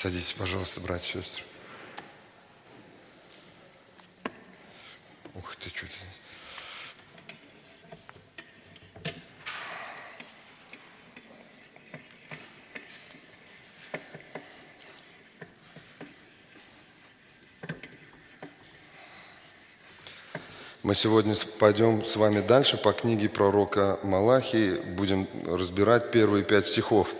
Садитесь, пожалуйста, братья и сестры. Ух ты, что ты. Мы сегодня пойдем с вами дальше по книге пророка Малахии, будем разбирать первые пять стихов.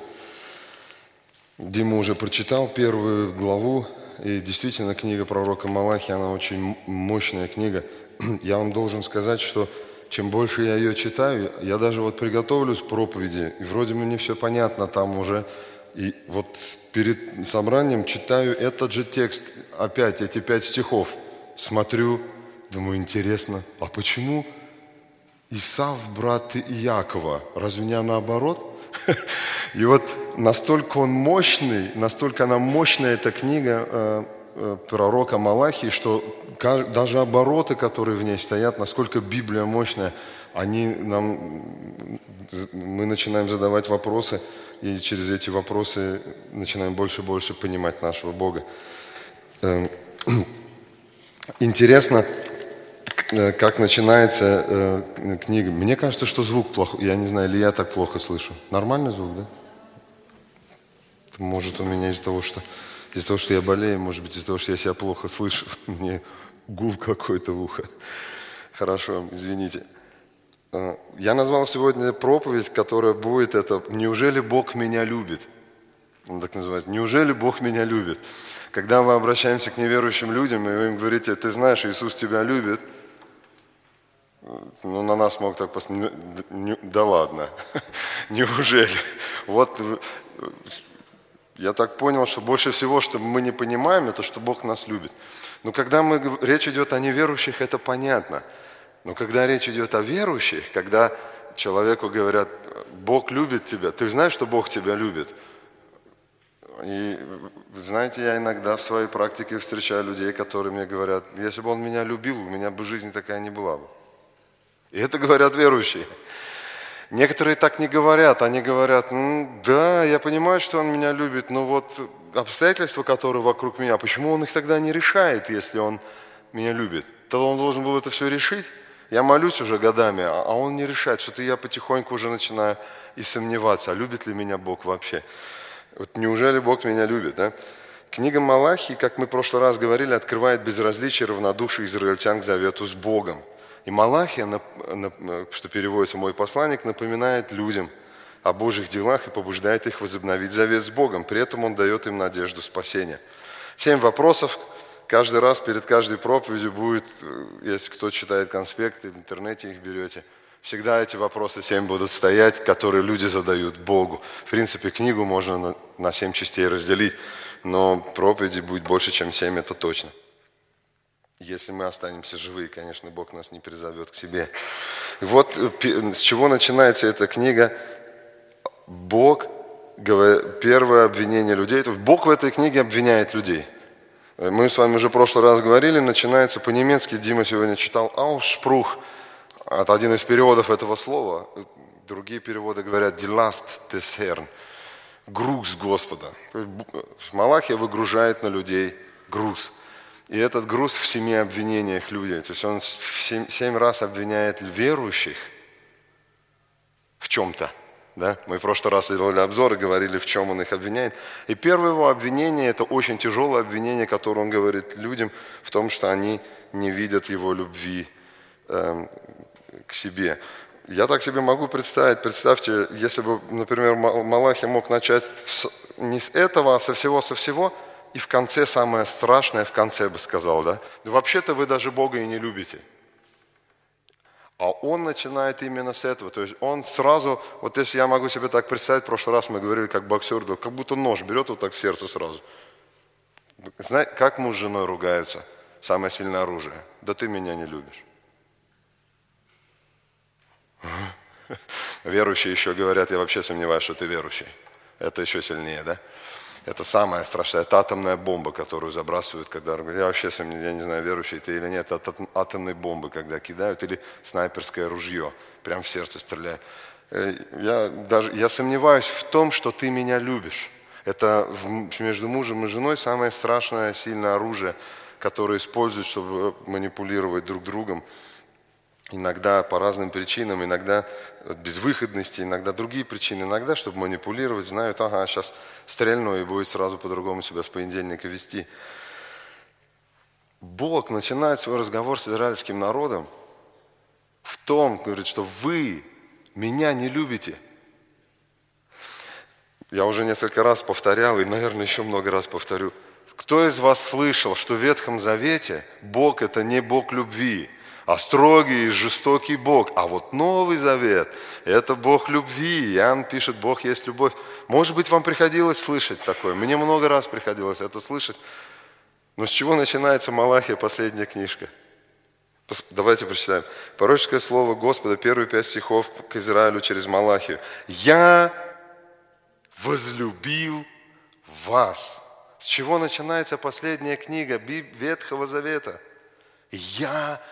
Дима уже прочитал первую главу, и действительно книга пророка Малахии, она очень мощная книга. Я вам должен сказать, что чем больше я ее читаю, я даже вот приготовлюсь к проповеди, и вроде мне все понятно там уже, и вот перед собранием читаю этот же текст, опять эти пять стихов, смотрю, Думаю, интересно, а почему Исав, брат Иакова? Разве не наоборот? И вот настолько он мощный, настолько она мощная, эта книга э, э, пророка Малахии, что даже обороты, которые в ней стоят, насколько Библия мощная, они нам, мы начинаем задавать вопросы, и через эти вопросы начинаем больше и больше понимать нашего Бога. Эм, интересно, Э, как начинается книга. Мне кажется, что звук плохой. Я не знаю, или я так плохо слышу. Нормальный звук, да? Может, у меня из-за того, что из-за того, что я болею, может быть, из-за того, что я себя плохо слышу, мне гул какой-то в ухо. Хорошо, извините. Э, я назвал сегодня проповедь, которая будет это «Неужели Бог меня любит?» Он так называется. «Неужели Бог меня любит?» Когда мы обращаемся к неверующим людям, и вы им говорите, ты знаешь, Иисус тебя любит – ну, на нас мог так посмотреть, да ладно, неужели? Вот я так понял, что больше всего, что мы не понимаем, это что Бог нас любит. Но когда мы, речь идет о неверующих, это понятно. Но когда речь идет о верующих, когда человеку говорят, Бог любит тебя, ты знаешь, что Бог тебя любит? И знаете, я иногда в своей практике встречаю людей, которые мне говорят, если бы он меня любил, у меня бы жизнь такая не была бы. И это говорят верующие. Некоторые так не говорят, они говорят, ну, да, я понимаю, что он меня любит, но вот обстоятельства, которые вокруг меня, почему он их тогда не решает, если он меня любит? То он должен был это все решить. Я молюсь уже годами, а, а он не решает. Что-то я потихоньку уже начинаю и сомневаться, а любит ли меня Бог вообще. Вот неужели Бог меня любит, да? Книга Малахии, как мы в прошлый раз говорили, открывает безразличие равнодушие израильтян к завету с Богом – и Малахия, что переводится «мой посланник», напоминает людям о Божьих делах и побуждает их возобновить завет с Богом. При этом он дает им надежду спасения. Семь вопросов. Каждый раз перед каждой проповедью будет, э, если кто читает конспекты, в интернете их берете, всегда эти вопросы семь будут стоять, которые люди задают Богу. В принципе, книгу можно на семь частей разделить, но проповеди будет больше, чем семь, это точно. Если мы останемся живы, конечно, Бог нас не призовет к себе. Вот э, с чего начинается эта книга. Бог, первое обвинение людей. Бог в этой книге обвиняет людей. Мы с вами уже в прошлый раз говорили, начинается по-немецки, Дима сегодня читал «Аушпрух», от один из переводов этого слова. Другие переводы говорят «Die Last des Herrn», груз Господа. Малахия выгружает на людей груз – и этот груз в семи обвинениях людей. То есть он семь, раз обвиняет верующих в чем-то. Да? Мы в прошлый раз делали обзор и говорили, в чем он их обвиняет. И первое его обвинение – это очень тяжелое обвинение, которое он говорит людям в том, что они не видят его любви э, к себе. Я так себе могу представить, представьте, если бы, например, Малахи мог начать не с этого, а со всего, со всего – и в конце самое страшное, в конце бы сказал, да? Вообще-то вы даже Бога и не любите. А он начинает именно с этого. То есть он сразу, вот если я могу себе так представить, в прошлый раз мы говорили, как боксер, да, как будто нож берет вот так в сердце сразу. Знаете, как муж с женой ругаются? Самое сильное оружие. Да ты меня не любишь. Верующие еще говорят, я вообще сомневаюсь, что ты верующий. Это еще сильнее, да? Это самое страшное. Это атомная бомба, которую забрасывают, когда... Я вообще, я не знаю, верующий ты или нет, это атомные бомбы, когда кидают, или снайперское ружье, прям в сердце стреляют. Э, я, даже, я сомневаюсь в том, что ты меня любишь. Это между мужем и женой самое страшное, сильное оружие, которое используют, чтобы манипулировать друг другом. Иногда по разным причинам, иногда безвыходности, иногда другие причины, иногда, чтобы манипулировать, знают, ага, сейчас стрельну и будет сразу по-другому себя с понедельника вести. Бог начинает свой разговор с израильским народом в том, говорит, что вы меня не любите – я уже несколько раз повторял и, наверное, еще много раз повторю. Кто из вас слышал, что в Ветхом Завете Бог – это не Бог любви, а строгий и жестокий Бог. А вот Новый Завет – это Бог любви. Иоанн пишет, Бог есть любовь. Может быть, вам приходилось слышать такое. Мне много раз приходилось это слышать. Но с чего начинается Малахия, последняя книжка? Давайте прочитаем. Пророческое слово Господа, первые пять стихов к Израилю через Малахию. «Я возлюбил вас. С чего начинается последняя книга Ветхого Завета? Я возлюбил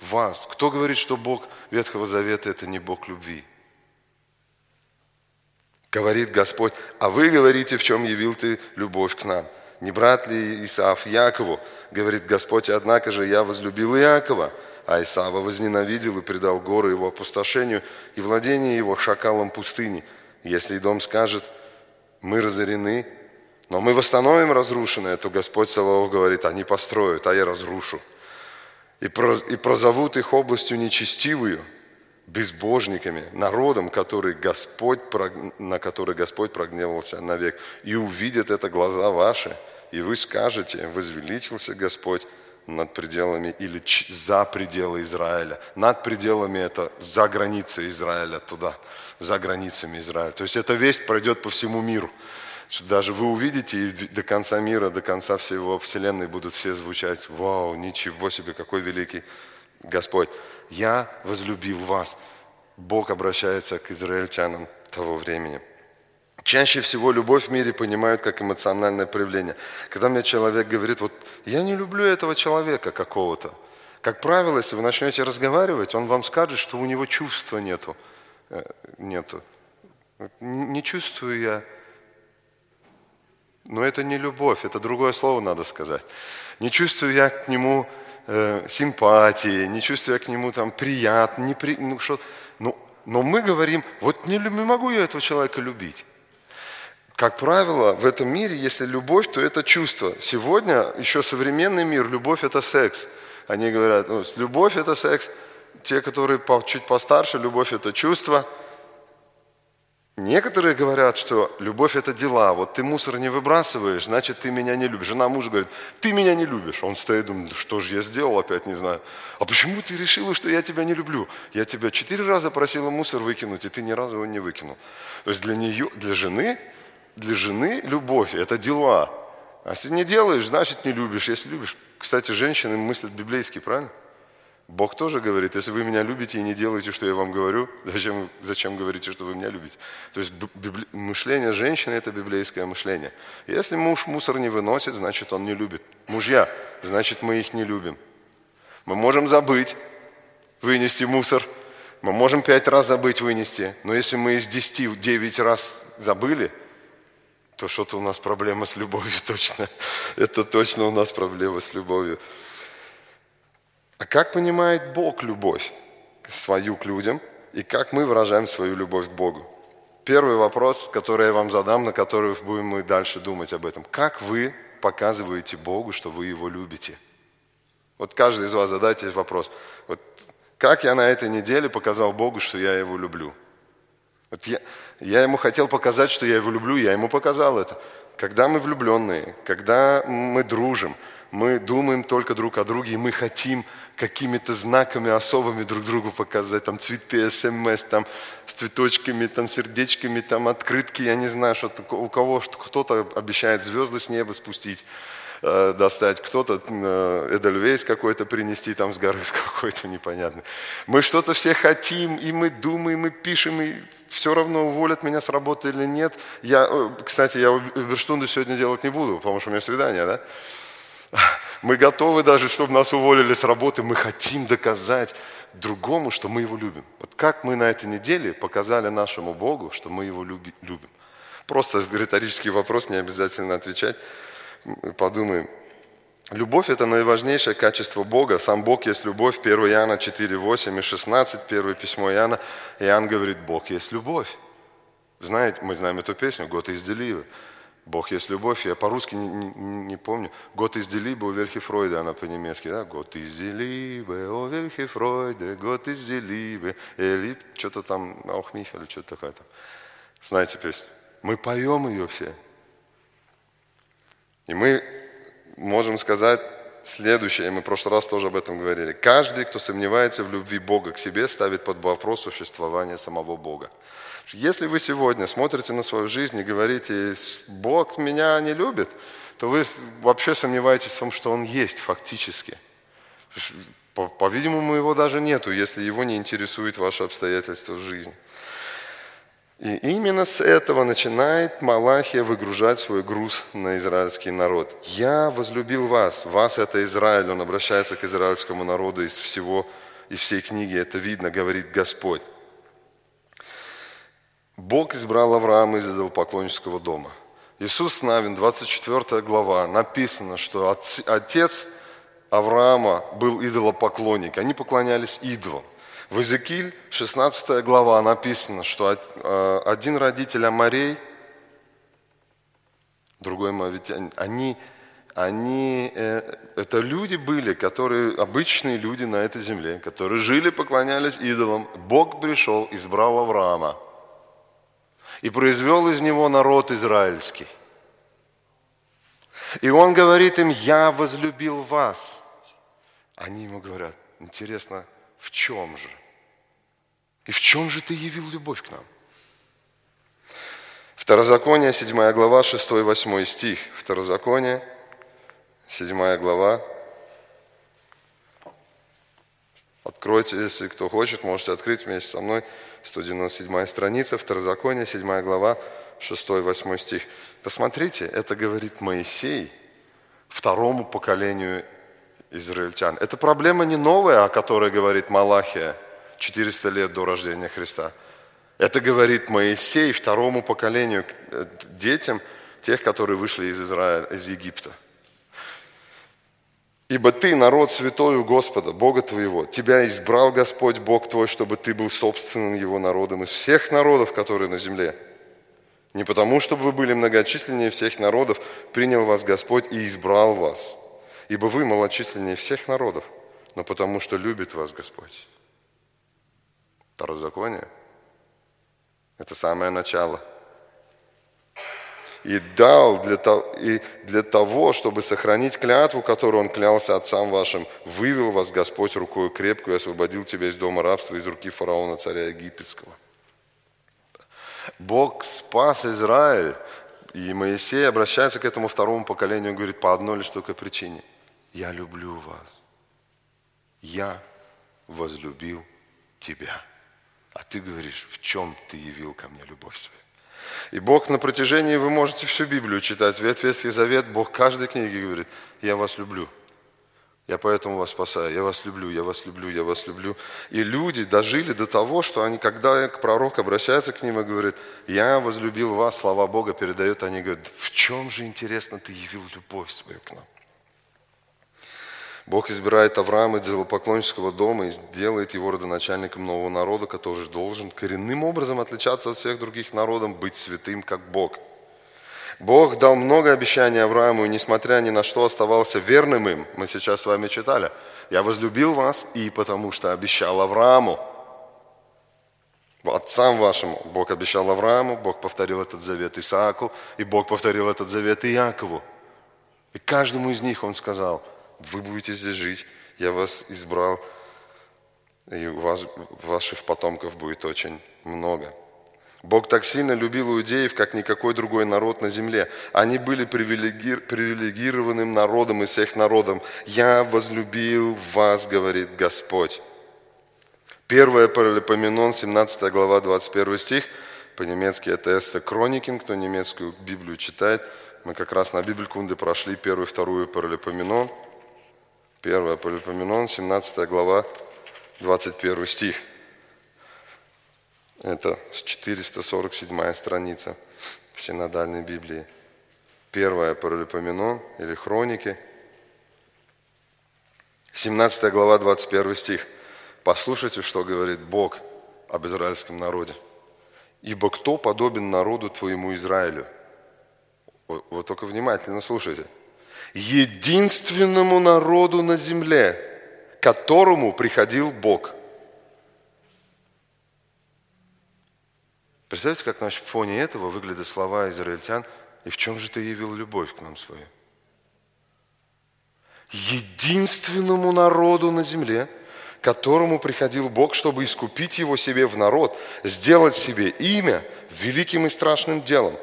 вас. Кто говорит, что Бог Ветхого Завета – это не Бог любви? Говорит Господь, а вы говорите, в чем явил ты любовь к нам. Не брат ли Исаав Якову? Говорит Господь, однако же я возлюбил Иакова, а Исава возненавидел и предал горы его опустошению и владение его шакалом пустыни – если дом скажет, мы разорены, но мы восстановим разрушенное, то Господь Саваоф говорит, они построят, а я разрушу. И, прозовут их областью нечестивую, безбожниками, народом, который Господь, на который Господь прогневался навек. И увидят это глаза ваши, и вы скажете, возвеличился Господь над пределами или за пределы Израиля. Над пределами это за границей Израиля туда за границами Израиля. То есть эта весть пройдет по всему миру. Даже вы увидите, и до конца мира, до конца всего Вселенной будут все звучать, вау, ничего себе, какой великий Господь. Я возлюбил вас. Бог обращается к израильтянам того времени. Чаще всего любовь в мире понимают как эмоциональное проявление. Когда мне человек говорит, вот я не люблю этого человека какого-то, как правило, если вы начнете разговаривать, он вам скажет, что у него чувства нету. Э, нету. Не чувствую я. Но это не любовь, это другое слово надо сказать. Не чувствую я к нему э, симпатии, не чувствую я к нему там приятно, не при, ну, что, ну, но мы говорим, вот не, не могу я этого человека любить. Как правило, в этом мире, если любовь, то это чувство. Сегодня еще современный мир, любовь это секс. Они говорят, ну, любовь это секс – те, которые чуть постарше, любовь – это чувство. Некоторые говорят, что любовь – это дела. Вот ты мусор не выбрасываешь, значит, ты меня не любишь. Жена мужа говорит, ты меня не любишь. Он стоит и думает, что же я сделал, опять не знаю. А почему ты решила, что я тебя не люблю? Я тебя четыре раза просила мусор выкинуть, и ты ни разу его не выкинул. То есть для нее, для жены, для жены любовь – это дела. А если не делаешь, значит, не любишь. Если любишь, кстати, женщины мыслят библейски, правильно? Бог тоже говорит, если вы меня любите и не делаете, что я вам говорю, зачем, зачем говорите, что вы меня любите? То есть библи... мышление женщины – это библейское мышление. Если муж мусор не выносит, значит, он не любит. Мужья, значит, мы их не любим. Мы можем забыть вынести мусор, мы можем пять раз забыть вынести, но если мы из десяти девять раз забыли, то что-то у нас проблема с любовью точно. Это точно у нас проблема с любовью. А как понимает Бог любовь свою к людям и как мы выражаем свою любовь к Богу? Первый вопрос, который я вам задам, на который будем мы дальше думать об этом. Как вы показываете Богу, что вы Его любите? Вот каждый из вас задайте вопрос. Вот как я на этой неделе показал Богу, что я Его люблю? Вот я, я Ему хотел показать, что я Его люблю, я Ему показал это. Когда мы влюбленные, когда мы дружим, мы думаем только друг о друге, и мы хотим какими-то знаками особыми друг другу показать, там цветы, смс, там с цветочками, там сердечками, там открытки, я не знаю, что у кого кто-то обещает звезды с неба спустить, э, достать, кто-то э, Эдельвейс какой-то принести там с горы с какой-то непонятный. Мы что-то все хотим, и мы думаем, и пишем, и все равно уволят меня с работы или нет. Я, э, кстати, я Уберштунду сегодня делать не буду, потому что у меня свидание, да? Мы готовы даже, чтобы нас уволили с работы, мы хотим доказать другому, что мы его любим. Вот как мы на этой неделе показали нашему Богу, что мы его любим. Просто риторический вопрос, не обязательно отвечать. Подумаем. Любовь – это наиважнейшее качество Бога. Сам Бог есть любовь. 1 Иоанна 4, 8 и 16, первое письмо Иоанна. Иоанн говорит, Бог есть любовь. Знаете, мы знаем эту песню «Год из Деливы». Бог есть любовь. Я по-русски не, не, не помню. «Год из Делибы» у Верхи Фройда, она по-немецки. Да? «Год из Делибы, о Верхи Фройде, год из Делибы». Или что-то там, Ох, Михаил, что-то такое там. Знаете песню? Мы поем ее все. И мы можем сказать следующее, и мы в прошлый раз тоже об этом говорили. Каждый, кто сомневается в любви Бога к себе, ставит под вопрос существование самого Бога. Если вы сегодня смотрите на свою жизнь и говорите, Бог меня не любит, то вы вообще сомневаетесь в том, что Он есть фактически. По-видимому, его даже нету, если его не интересует ваши обстоятельства в жизни. И именно с этого начинает Малахия выгружать свой груз на израильский народ. «Я возлюбил вас». Вас – это Израиль. Он обращается к израильскому народу из всего, из всей книги. Это видно, говорит Господь. Бог избрал Авраама из идолопоклоннического дома. Иисус Навин, 24 глава, написано, что отец Авраама был идолопоклонник. Они поклонялись идолам. В Иезекииль, 16 глава, написано, что э, один родитель Амарей, другой Моавитянин, они, они, э, это люди были, которые, обычные люди на этой земле, которые жили, поклонялись идолам. Бог пришел, избрал Авраама и произвел из него народ израильский. И он говорит им, я возлюбил вас. Они ему говорят, интересно, в чем же? И в чем же ты явил любовь к нам? Второзаконие, 7 глава, 6 и 8 стих. Второзаконие, 7 глава. Откройте, если кто хочет, можете открыть вместе со мной. 197 страница, Второзаконие, 7 глава, 6 и 8 стих. Посмотрите, это говорит Моисей второму поколению израильтян. Это проблема не новая, о которой говорит Малахия – 400 лет до рождения Христа. Это говорит Моисей второму поколению, э, детям тех, которые вышли из Израиля, из Египта. Ибо ты народ святой у Господа, Бога твоего. Тебя избрал Господь Бог твой, чтобы ты был собственным его народом из всех народов, которые на земле. Не потому, чтобы вы были многочисленнее всех народов, принял вас Господь и избрал вас. Ибо вы малочисленнее всех народов, но потому, что любит вас Господь. Второзаконие – это самое начало. И дал для того, и для того, чтобы сохранить клятву, которую Он клялся отцам вашим, вывел вас Господь рукой крепкую и освободил тебя из дома рабства, из руки фараона, царя египетского. Бог спас Израиль, и Моисей обращается к этому второму поколению и говорит по одной лишь только причине. Я люблю вас. Я возлюбил тебя. А ты говоришь, в чем ты явил ко мне любовь свою? И Бог на протяжении, вы можете всю Библию читать, Ветхий Завет, Бог каждой книге говорит, я вас люблю. Я поэтому вас спасаю. Я вас люблю, я вас люблю, я вас люблю. И люди дожили до того, что они, когда к пророку обращаются к ним и говорят, я возлюбил вас, слова Бога передают, они говорят, в чем же, интересно, ты явил любовь свою к нам? Бог избирает Авраама из поклоннического дома и сделает его родоначальником нового народа, который должен коренным образом отличаться от всех других народов, быть святым, как Бог. Бог дал много обещаний Аврааму, и несмотря ни на что оставался верным им. Мы сейчас с вами читали. «Я возлюбил вас, и потому что обещал Аврааму». Отцам вашим Бог обещал Аврааму, Бог повторил этот завет Исааку, и Бог повторил этот завет Иакову. И каждому из них Он сказал – вы будете здесь жить, я вас избрал, и у вас, ваших потомков будет очень много. Бог так сильно любил иудеев, как никакой другой народ на земле. Они были привилегированным народом из всех народов. «Я возлюбил вас, говорит Господь». Первое Паралипоменон, 17 глава, 21 стих. По-немецки это Эссе Кроникин, кто немецкую Библию читает. Мы как раз на Библькунде прошли первую вторую Паралипоменон. 1 Полипоменон, 17 глава, 21 стих. Это 447 страница. в синодальной Библии. Первая Паралипоменон или Хроники, 17 глава, 21 стих. Послушайте, что говорит Бог об израильском народе. «Ибо кто подобен народу твоему Израилю?» Вот только внимательно слушайте. «Единственному народу на земле, которому приходил Бог». Представьте, как на фоне этого выглядят слова израильтян «И в чем же ты явил любовь к нам свою?» Единственному народу на земле, которому приходил Бог, чтобы искупить его себе в народ, сделать себе имя великим и страшным делом,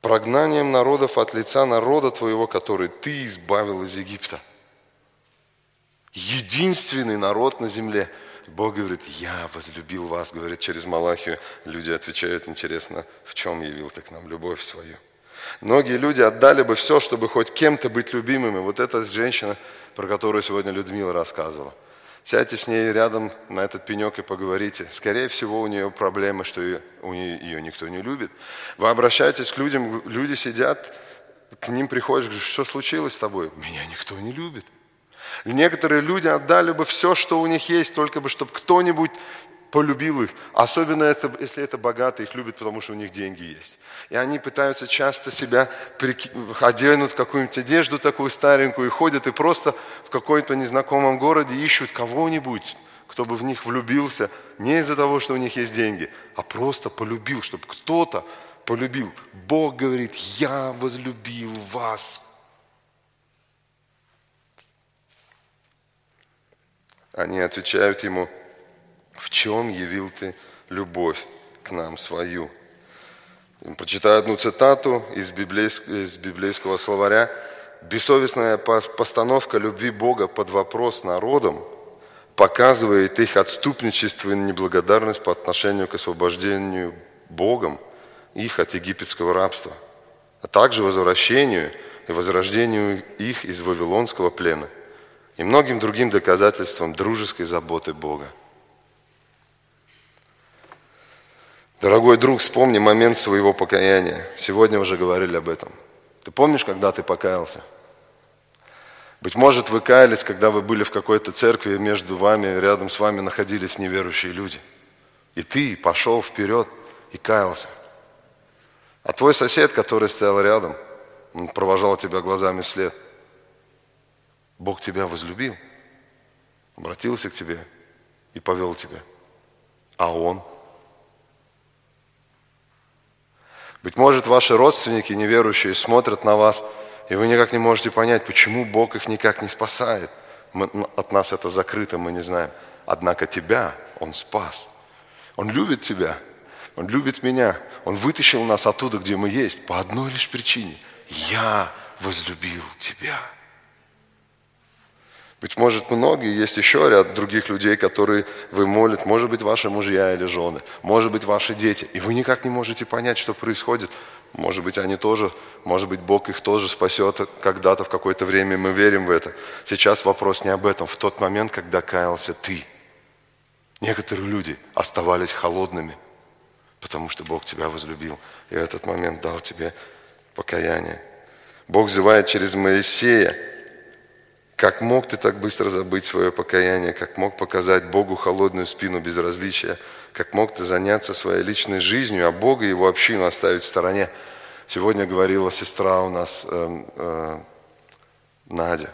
прогнанием народов от лица народа твоего, который ты избавил из Египта. Единственный народ на земле – Бог говорит, я возлюбил вас, говорит через Малахию. Люди отвечают, интересно, в чем явил ты к нам любовь свою? Многие люди отдали бы все, чтобы хоть кем-то быть любимыми. Вот эта женщина, про которую сегодня Людмила рассказывала. Сядьте с ней рядом на этот пенек и поговорите. Скорее всего, у нее проблемы, что ее, у нее, ее никто не любит. Вы обращаетесь к людям, люди сидят, к ним приходишь, говоришь, что случилось с тобой? Меня никто не любит. Некоторые люди отдали бы все, что у них есть, только бы, чтобы кто-нибудь полюбил их. Особенно это, если это богатые, их любят, потому что у них деньги есть. И они пытаются часто себя оденут в какую-нибудь одежду такую старенькую и ходят и просто в какой-то незнакомом городе ищут кого-нибудь, кто бы в них влюбился, не из-за того, что у них есть деньги, а просто полюбил, чтобы кто-то полюбил. Бог говорит, я возлюбил вас. Они отвечают ему, в чем явил ты любовь к нам свою? Прочитаю одну цитату из библейского, из библейского словаря. Бессовестная постановка любви Бога под вопрос народом показывает их отступничество и неблагодарность по отношению к освобождению Богом их от египетского рабства, а также возвращению и возрождению их из вавилонского плена – и многим другим доказательством дружеской заботы Бога. Дорогой друг, вспомни момент своего покаяния. Сегодня уже говорили об этом. Ты помнишь, когда ты покаялся? Быть может, вы каялись, когда вы были в какой-то церкви, и между вами, рядом с вами находились неверующие люди. И ты пошел вперед и каялся. А твой сосед, который стоял рядом, он провожал тебя глазами вслед – Бог тебя возлюбил, обратился к тебе и повел тебя. А Он? Быть может, ваши родственники неверующие смотрят на вас, и вы никак не можете понять, почему Бог их никак не спасает. Мы, от нас это закрыто, мы не знаем. Однако тебя Он спас. Он любит тебя. Он любит меня. Он вытащил нас оттуда, где мы есть, по одной лишь причине. Я возлюбил тебя. Быть может, многие, есть еще ряд других людей, которые вы молите, может быть, ваши мужья или жены, может быть, ваши дети, и вы никак не можете понять, что происходит. Может быть, они тоже, может быть, Бог их тоже спасет когда-то, в какое-то время, мы верим в это. Сейчас вопрос не об этом, в тот момент, когда каялся ты. Некоторые люди оставались холодными, потому что Бог тебя возлюбил, и в этот момент дал тебе покаяние. Бог взывает через Моисея, как мог ты так быстро забыть свое покаяние? Как мог показать Богу холодную спину безразличия? Как мог ты заняться своей личной жизнью, а Бога и его общину оставить в стороне? Сегодня говорила сестра у нас, э, э, Надя.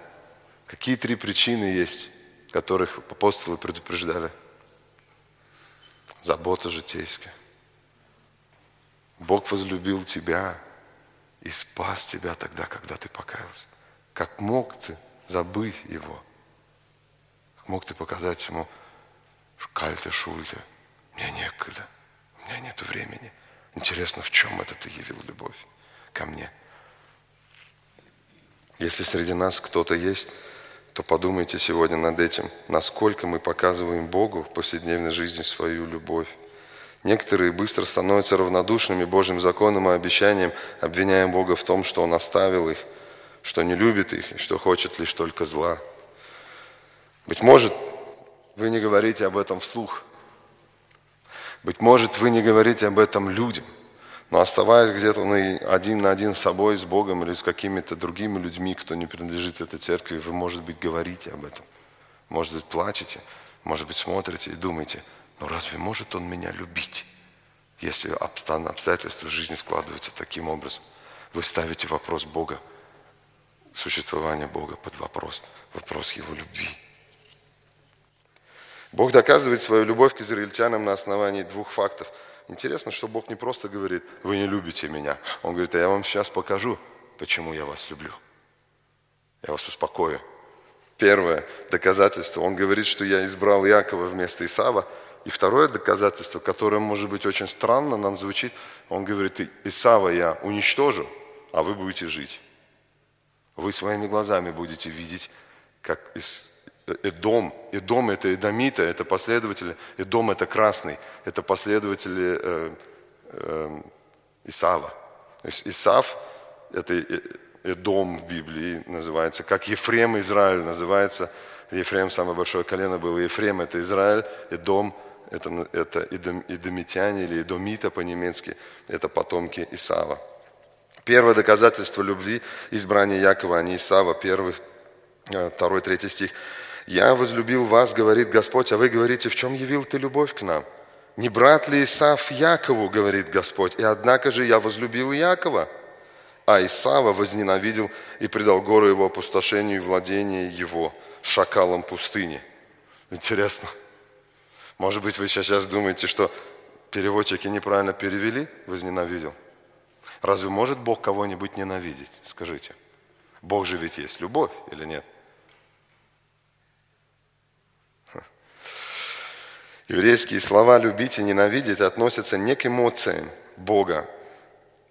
Какие три причины есть, которых апостолы предупреждали? Забота житейская. Бог возлюбил тебя и спас тебя тогда, когда ты покаялся. Как мог ты забыть его. Мог ты показать ему, кальте, шульте, мне некогда, у меня нет времени. Интересно, в чем это ты явил любовь ко мне? Если среди нас кто-то есть, то подумайте сегодня над этим, насколько мы показываем Богу в повседневной жизни свою любовь. Некоторые быстро становятся равнодушными Божьим законам и обещаниям, обвиняя Бога в том, что Он оставил их – что не любит их и что хочет лишь только зла. Быть может, вы не говорите об этом вслух. Быть может, вы не говорите об этом людям. Но оставаясь где-то один на один с собой, с Богом или с какими-то другими людьми, кто не принадлежит этой церкви, вы, может быть, говорите об этом. Может быть, плачете, может быть, смотрите и думаете, ну разве может он меня любить, если обстоятельства в жизни складываются таким образом? Вы ставите вопрос Бога, существование Бога под вопрос, вопрос Его любви. Бог доказывает свою любовь к израильтянам на основании двух фактов. Интересно, что Бог не просто говорит, вы не любите меня. Он говорит, а я вам сейчас покажу, почему я вас люблю. Я вас успокою. Первое доказательство, он говорит, что я избрал Якова вместо Исава. И второе доказательство, которое может быть очень странно, нам звучит, он говорит, Исава я уничтожу, а вы будете жить. Вы своими глазами будете видеть, как Эдом, Эдом это Эдомита, это последователи, Эдом это красный, это последователи э, э, Исава. То есть Исав, это Эдом в Библии называется, как Ефрем Израиль называется. Ефрем самое большое колено было, Ефрем это Израиль, Эдом это, это Эдом, Эдомитяне или Эдомита по-немецки, это потомки Исава. Первое доказательство любви избрания Якова, а не Исава, первый, э, второй, третий стих. «Я возлюбил вас, говорит Господь, а вы говорите, в чем явил ты любовь к нам? Не брат ли Исав Якову, говорит Господь, и однако же я возлюбил Якова, а Исава возненавидел и предал гору его опустошению и владение его шакалом пустыни». Интересно. Может быть, вы сейчас думаете, что переводчики неправильно перевели «возненавидел». Разве может Бог кого-нибудь ненавидеть? Скажите. Бог же ведь есть любовь или нет? Еврейские слова «любить» и «ненавидеть» относятся не к эмоциям Бога,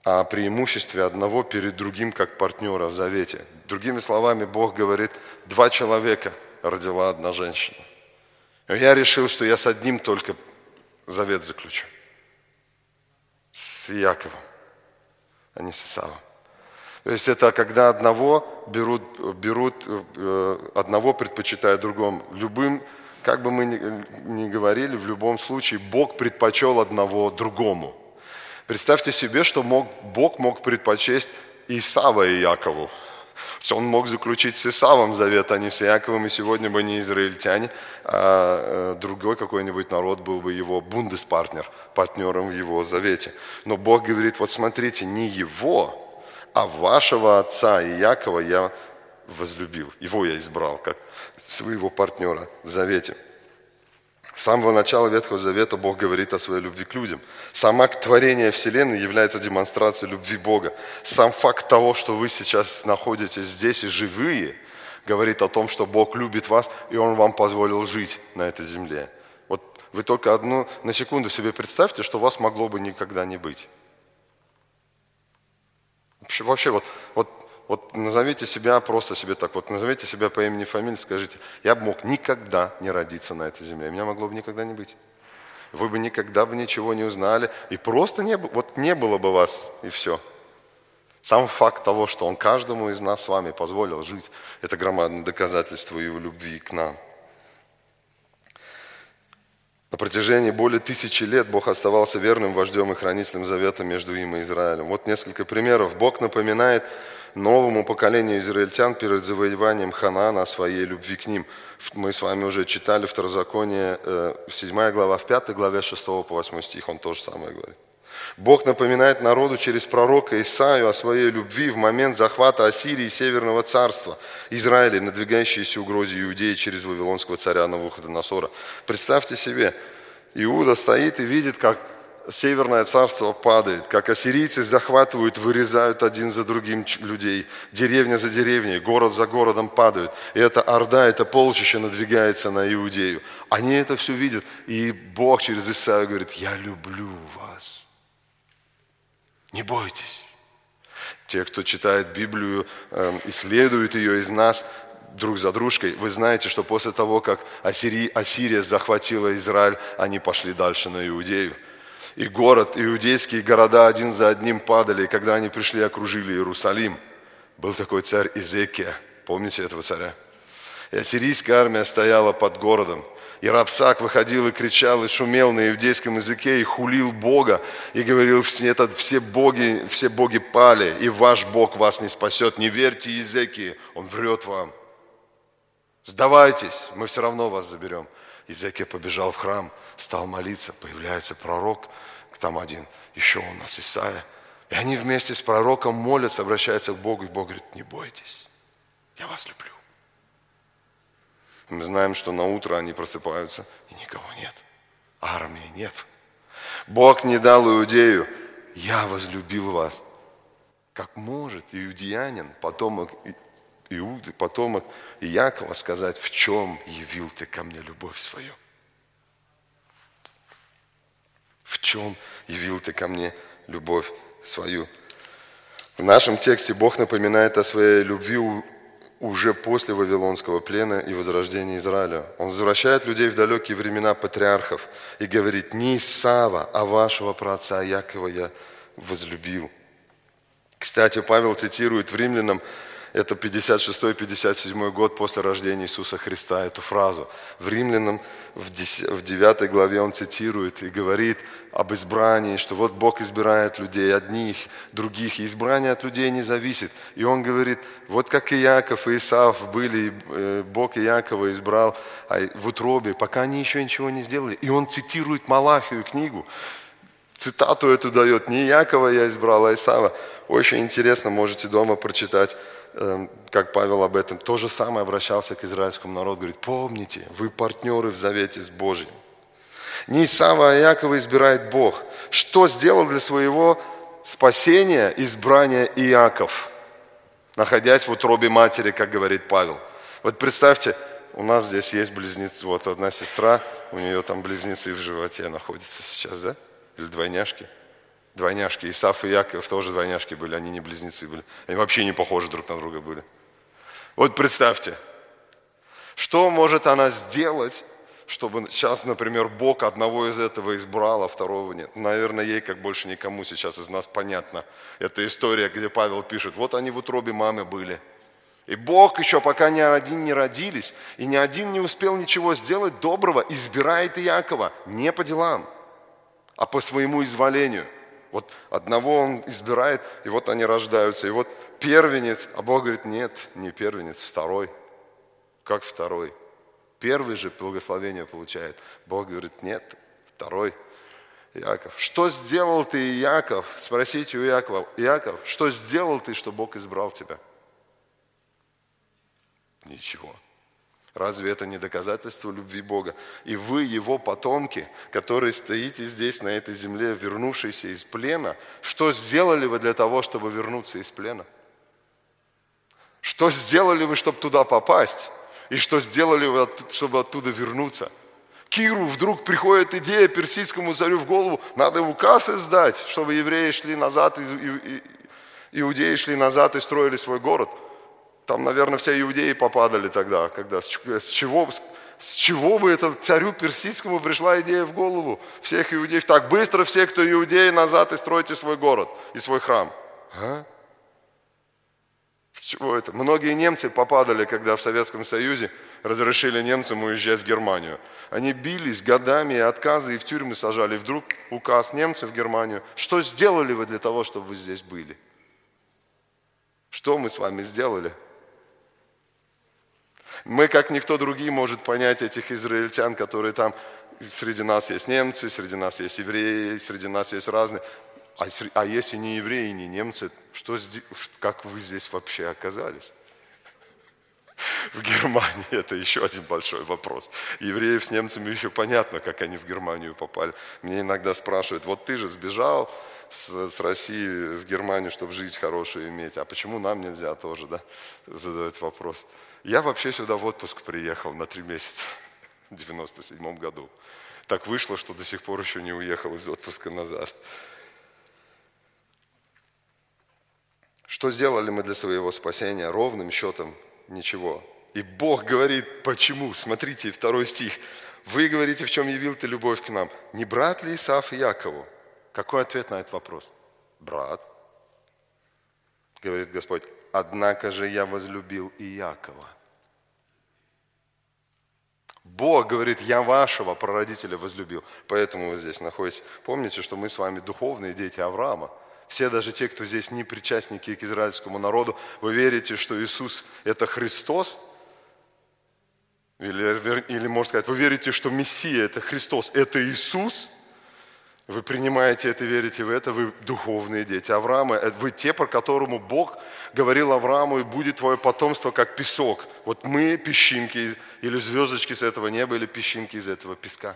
а о преимуществе одного перед другим как партнера в завете. Другими словами, Бог говорит, два человека родила одна женщина. Я решил, что я с одним только завет заключу. С Яковом, а не с Исавом. То есть это когда одного берут, берут э, одного предпочитая другому. Любым как бы мы ни говорили, в любом случае Бог предпочел одного другому. Представьте себе, что мог, Бог мог предпочесть Исава и Якову. Он мог заключить с Исавом завет, а не с Яковом, и сегодня бы не израильтяне, а э, другой какой-нибудь народ был бы его бундеспартнер, партнером в его завете. Но Бог говорит, вот смотрите, не его, а вашего отца и Якова я возлюбил, его я избрал как своего партнера в завете. С самого начала Ветхого Завета Бог говорит о своей любви к людям. Сама творение Вселенной является демонстрацией любви Бога. Сам факт того, что вы сейчас находитесь здесь и живые, говорит о том, что Бог любит вас, и Он вам позволил жить на этой земле. Вот вы только одну на секунду себе представьте, что вас могло бы никогда не быть. Вообще вот, вот вот назовите себя просто себе так, вот назовите себя по имени, фамилии, скажите, я бы мог никогда не родиться на этой земле, меня могло бы никогда не быть. Вы бы никогда бы ничего не узнали, и просто не, вот не было бы вас, и все. Сам факт того, что Он каждому из нас с вами позволил жить, это громадное доказательство Его любви к нам. На протяжении более тысячи лет Бог оставался верным вождем и хранителем завета между им и Израилем. Вот несколько примеров. Бог напоминает новому поколению израильтян перед завоеванием Ханаана о своей любви к ним. Мы с вами уже читали Второзаконие, 7 э, глава, в 5 главе 6 по 8 стих, он то же самое говорит. Бог напоминает народу через пророка Исаию о своей любви в момент захвата Ассирии и Северного царства Израиля, надвигающейся угрозе Иудеи через вавилонского царя Навуходоносора. Представьте себе, Иуда стоит и видит, как Северное царство падает, как ассирийцы захватывают, вырезают один за другим людей, деревня за деревней, город за городом падают. И эта орда, это полчище надвигается на Иудею. Они это все видят. И Бог через Исаию говорит, я люблю вас. Не бойтесь. Те, кто читает Библию, эм, исследуют ее из нас, друг за дружкой. Вы знаете, что после того, как Ассирия захватила Израиль, они пошли дальше на Иудею и город, иудейские города один за одним падали, и когда они пришли и окружили Иерусалим. Был такой царь Изекия, помните этого царя? И ассирийская армия стояла под городом, И Рапсак выходил и кричал, и шумел на иудейском языке, и хулил Бога, и говорил, это все боги, все боги пали, и ваш Бог вас не спасет. Не верьте языки, он врет вам. Сдавайтесь, мы все равно вас заберем. Езекия побежал в храм, стал молиться, появляется пророк, там один, еще у нас Исаия. И они вместе с пророком молятся, обращаются к Богу, и Бог говорит, не бойтесь, я вас люблю. Мы знаем, что на утро они просыпаются, и никого нет. Армии нет. Бог не дал Иудею, я возлюбил вас. Как может иудеянин, потомок Иуды, потомок Иакова сказать, в чем явил ты ко мне любовь свою? В чем явил ты ко мне любовь свою? В нашем тексте Бог напоминает о своей любви уже после Вавилонского плена и возрождения Израиля. Он возвращает людей в далекие времена патриархов и говорит, не Исава, а вашего праотца Якова я возлюбил. Кстати, Павел цитирует в римлянам это 56-57 год после рождения Иисуса Христа, эту фразу. В Римлянам в 9 главе он цитирует и говорит об избрании, что вот Бог избирает людей, одних, других, и избрание от людей не зависит. И он говорит, вот как и Яков и Исаав были, э, Бог Иакова избрал а в утробе, пока они еще ничего не сделали. И он цитирует Малахию книгу, цитату эту дает, не Якова я избрал, а Исава. Очень интересно, можете дома прочитать как Павел об этом, то же самое обращался к израильскому народу, говорит, помните, вы партнеры в завете с Божьим. Не Исава, а Иакова избирает Бог. Что сделал для своего спасения избрания Иаков, находясь в утробе матери, как говорит Павел. Вот представьте, у нас здесь есть близнецы, вот одна сестра, у нее там близнецы в животе находятся сейчас, да? Или двойняшки двойняшки. Исаф и Яков тоже двойняшки были, они не близнецы были. Они вообще не похожи друг на друга были. Вот представьте, что может она сделать, чтобы сейчас, например, Бог одного из этого избрал, а второго нет. Наверное, ей, как больше никому сейчас из нас понятно. Это история, где Павел пишет, вот они в утробе мамы были. И Бог еще пока ни один не родились, и ни один не успел ничего сделать доброго, избирает Иакова не по делам, а по своему изволению. Вот одного он избирает, и вот они рождаются. И вот первенец, а Бог говорит, нет, не первенец, второй. Как второй? Первый же благословение получает. Бог говорит, нет, второй. Иаков. Что сделал ты, Иаков? Спросите у Иакова. Иаков, что сделал ты, что Бог избрал тебя? Ничего. Разве это не доказательство любви Бога? И вы, Его потомки, которые стоите здесь, на этой земле, вернувшиеся из плена, что сделали вы для того, чтобы вернуться из плена? Что сделали вы, чтобы туда попасть? И что сделали вы, чтобы оттуда вернуться? Киру вдруг приходит идея персидскому царю в голову, надо указ издать, чтобы евреи шли назад, иудеи шли назад и строили свой город – там, наверное, все иудеи попадали тогда, когда с чего, с чего бы это царю персидскому пришла идея в голову всех иудеев? Так быстро все, кто иудеи, назад и стройте свой город и свой храм. А? С чего это? Многие немцы попадали, когда в Советском Союзе разрешили немцам уезжать в Германию. Они бились годами, и отказы и в тюрьмы сажали. Вдруг указ немцев в Германию. Что сделали вы для того, чтобы вы здесь были? Что мы с вами сделали? Мы, как никто другие, может понять этих израильтян, которые там, среди нас есть немцы, среди нас есть евреи, среди нас есть разные. А, а если не евреи, не немцы, что, как вы здесь вообще оказались? В Германии это еще один большой вопрос. Евреев с немцами еще понятно, как они в Германию попали. Мне иногда спрашивают, вот ты же сбежал с, с России в Германию, чтобы жизнь хорошую иметь, а почему нам нельзя тоже, да, задают вопрос. Я вообще сюда в отпуск приехал на три месяца в 97 году. Так вышло, что до сих пор еще не уехал из отпуска назад. Что сделали мы для своего спасения? Ровным счетом ничего. И Бог говорит, почему? Смотрите, второй стих. Вы говорите, в чем явил ты любовь к нам? Не брат ли Исаф и Якову? Какой ответ на этот вопрос? Брат. Говорит Господь, однако же я возлюбил и Якова Бог говорит, я вашего прародителя возлюбил. Поэтому вы здесь находитесь. Помните, что мы с вами духовные дети Авраама. Все, даже те, кто здесь не причастники к израильскому народу, вы верите, что Иисус – это Христос? Или, или, можно сказать, вы верите, что Мессия – это Христос, это Иисус? Вы принимаете это, верите в это, вы духовные дети Авраама. Э, вы те, про которому Бог говорил Аврааму, и будет твое потомство, как песок. Вот мы песчинки, или звездочки с этого неба, или песчинки из этого песка.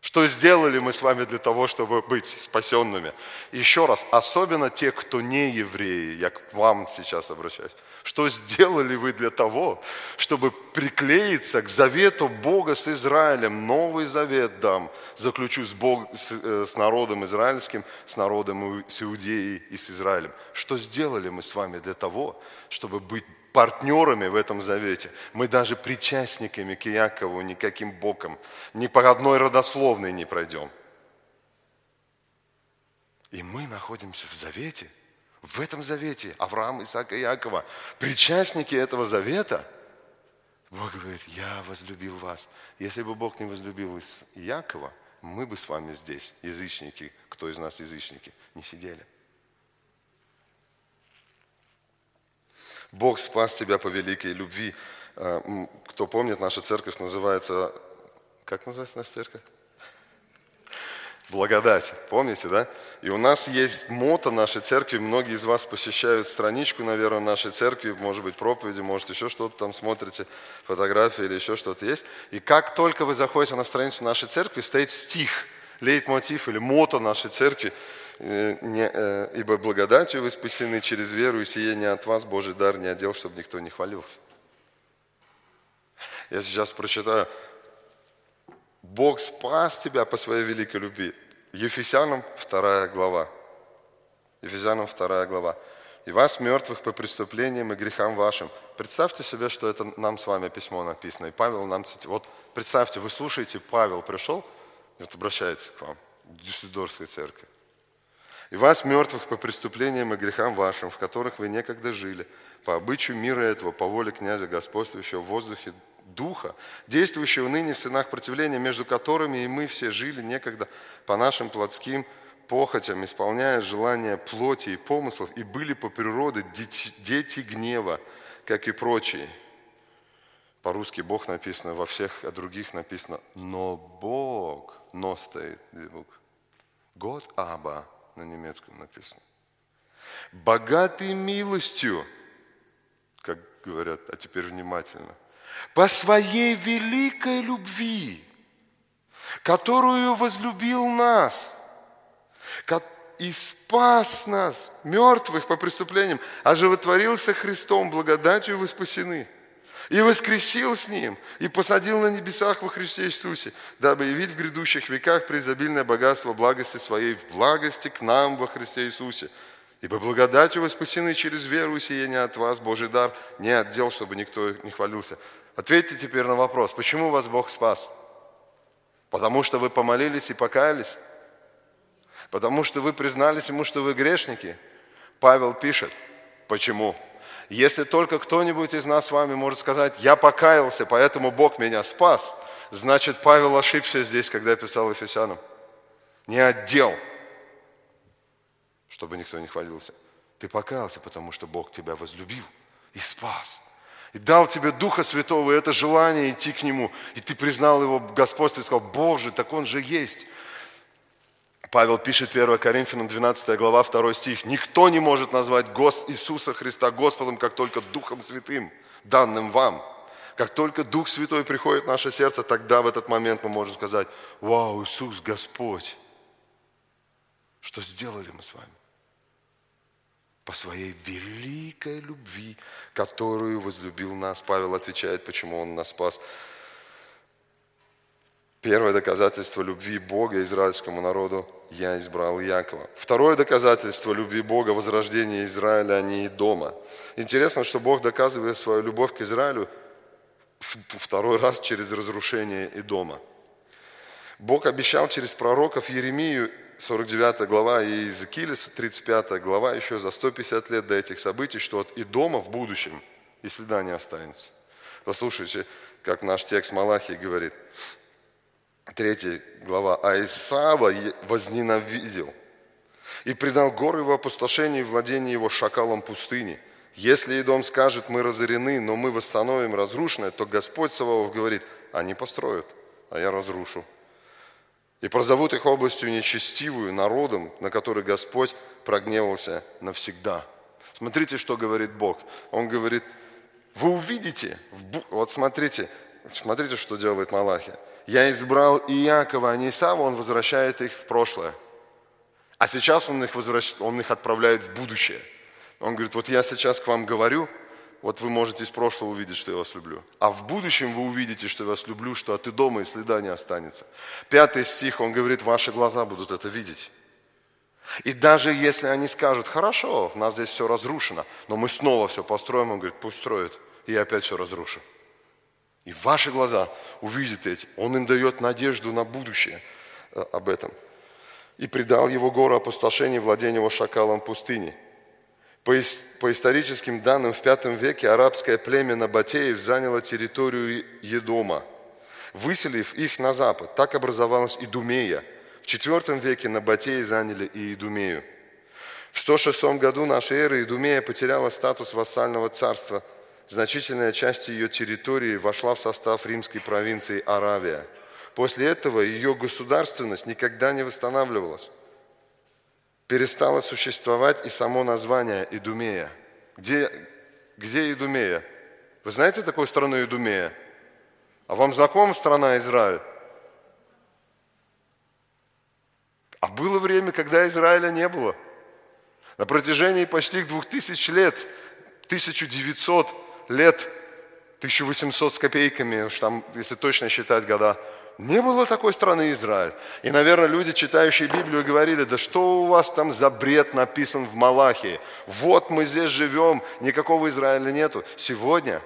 Что сделали мы с вами для того, чтобы быть спасенными? Еще раз, особенно те, кто не евреи, я к вам сейчас обращаюсь. Что сделали вы для того, чтобы приклеиться к завету Бога с Израилем? Новый завет дам, заключу с, Бог, с, э, с народом израильским, с народом с Иудеей и с Израилем. Что сделали мы с вами для того, чтобы быть партнерами в этом завете. Мы даже причастниками к Якову никаким боком, ни по одной родословной не пройдем. И мы находимся в завете – в этом завете Авраам, Исаак и Якова, причастники этого завета, Бог говорит, я возлюбил вас. Если бы Бог не возлюбил Якова, мы бы с вами здесь, язычники, кто из нас язычники, не сидели. Бог спас тебя по великой любви. А, кто помнит, наша церковь называется... Как называется наша церковь? Благодать. Помните, да? И у нас есть мото нашей церкви. Многие из вас посещают страничку, наверное, нашей церкви. Может быть, проповеди, может, еще что-то там смотрите, фотографии или еще что-то есть. И как только вы заходите на страницу нашей церкви, стоит стих, лейтмотив или мото нашей церкви. Э, э, «Ибо благодатью вы спасены через веру, и сие не от вас Божий дар не отдел, чтобы никто не хвалился». Я сейчас прочитаю Бог спас тебя по своей великой любви. Ефесянам 2 глава. Ефесянам 2 глава. «И вас, мертвых по преступлениям и грехам вашим». Представьте себе, что это нам с вами письмо написано. И Павел нам. Вот представьте, вы слушаете, Павел пришел, и вот обращается к вам, в Дюссельдорфской церкви. «И вас, мертвых по преступлениям и грехам вашим, в которых вы некогда жили, по обычаю мира этого, по воле князя господствующего в воздухе Духа, действующего ныне в сынах противления, между которыми и мы все жили некогда по нашим плотским похотям, исполняя желания плоти и помыслов, и были по природе дети, дети гнева, как и прочие. По-русски Бог написано, во всех других написано «но Бог», «но» стоит звук. «Год Аба» на немецком написано. «Богатый милостью», как говорят, а теперь внимательно, по своей великой любви, которую возлюбил нас и спас нас, мертвых по преступлениям, оживотворился Христом, благодатью вы спасены, и воскресил с Ним, и посадил на небесах во Христе Иисусе, дабы явить в грядущих веках преизобильное богатство благости Своей в благости к нам во Христе Иисусе. Ибо благодатью вы спасены через веру и сиение от вас, Божий дар, не отдел, чтобы никто не хвалился. Ответьте теперь на вопрос, почему вас Бог спас? Потому что вы помолились и покаялись? Потому что вы признались Ему, что вы грешники? Павел пишет, почему? Если только кто-нибудь из нас с вами может сказать, я покаялся, поэтому Бог меня спас, значит, Павел ошибся здесь, когда писал Ефесянам. Не отдел, чтобы никто не хвалился. Ты покаялся, потому что Бог тебя возлюбил и спас – и дал тебе Духа Святого, и это желание идти к Нему. И ты признал Его господство и сказал, Боже, так Он же есть. Павел пишет 1 Коринфянам 12 глава 2 стих. Никто не может назвать Иисуса Христа Господом, как только Духом Святым, данным вам. Как только Дух Святой приходит в наше сердце, тогда в этот момент мы можем сказать, вау, Иисус Господь. Что сделали мы с вами? По своей великой любви, которую возлюбил нас. Павел отвечает, почему он нас спас. Первое доказательство любви Бога израильскому народу – я избрал Якова. Второе доказательство любви Бога – возрождение Израиля, а не дома. Интересно, что Бог доказывает свою любовь к Израилю второй раз через разрушение и дома. Бог обещал через пророков Еремию 49 глава и Иезекииля, 35 глава, еще за 150 лет до этих событий, что от Идома в будущем и следа не останется. Послушайте, как наш текст Малахии говорит. Третья глава. «А Исава возненавидел и предал горы его опустошению и владение его шакалом пустыни. Если Идом скажет, мы разорены, но мы восстановим разрушенное, то Господь Саваоф говорит, они построят, а я разрушу. И прозовут их областью нечестивую, народом, на который Господь прогневался навсегда. Смотрите, что говорит Бог. Он говорит, вы увидите, вот смотрите, смотрите, что делает Малахия. Я избрал Иакова, а не Исава, он возвращает их в прошлое. А сейчас он их, возвращ... он их отправляет в будущее. Он говорит, вот я сейчас к вам говорю, вот вы можете из прошлого увидеть, что я вас люблю. А в будущем вы увидите, что я вас люблю, что от и дома и следа не останется. Пятый стих, он говорит, ваши глаза будут это видеть. И даже если они скажут, хорошо, у нас здесь все разрушено, но мы снова все построим, он говорит, пусть строят, и я опять все разрушу. И ваши глаза увидят эти. Он им дает надежду на будущее э, об этом. И предал его гору опустошения владения его шакалом пустыни. По, по историческим данным, в V веке арабское племя Набатеев заняло территорию Едома, выселив их на запад. Так образовалась Идумея – в IV веке Набатеи заняли и Идумею. В 106 году нашей эры Идумея потеряла статус вассального царства. Значительная часть ее территории вошла в состав римской провинции Аравия. После этого ее государственность никогда не восстанавливалась. Перестало существовать и само название Идумея. Где, где Идумея? Вы знаете такую страну Идумея? А вам знакома страна Израиль? А было время, когда Израиля не было. На протяжении почти двух тысяч лет, 1900 лет, 1800 с копейками, уж там, если точно считать года, не было такой страны Израиль. И, наверное, люди, читающие Библию, говорили, да что у вас там за бред написан в Малахии? Вот мы здесь живем, никакого Израиля нету. Сегодня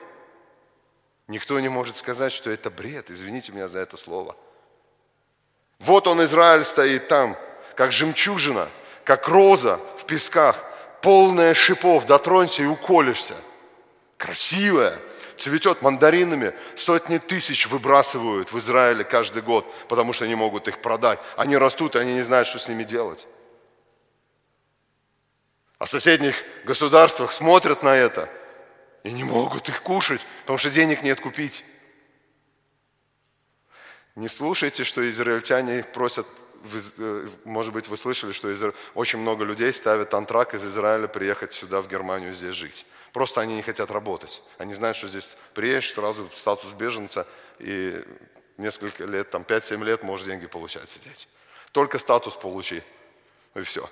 никто не может сказать, что это бред. Извините меня за это слово. Вот он, Израиль, стоит там, как жемчужина, как роза в песках, полная шипов, дотронься и уколешься. Красивая, цветет мандаринами, сотни тысяч выбрасывают в Израиле каждый год, потому что не могут их продать. Они растут, и они не знают, что с ними делать. А в соседних государствах смотрят на это и не могут их кушать, потому что денег нет купить. Не слушайте, что израильтяне просят Э, может быть, вы слышали, что очень много людей ставят антрак из Израиля приехать сюда, в Германию, здесь жить. Просто они не хотят работать. Они знают, что здесь приедешь, сразу статус беженца, и несколько лет, там 5-7 лет можешь деньги получать сидеть. Только статус получи, и все.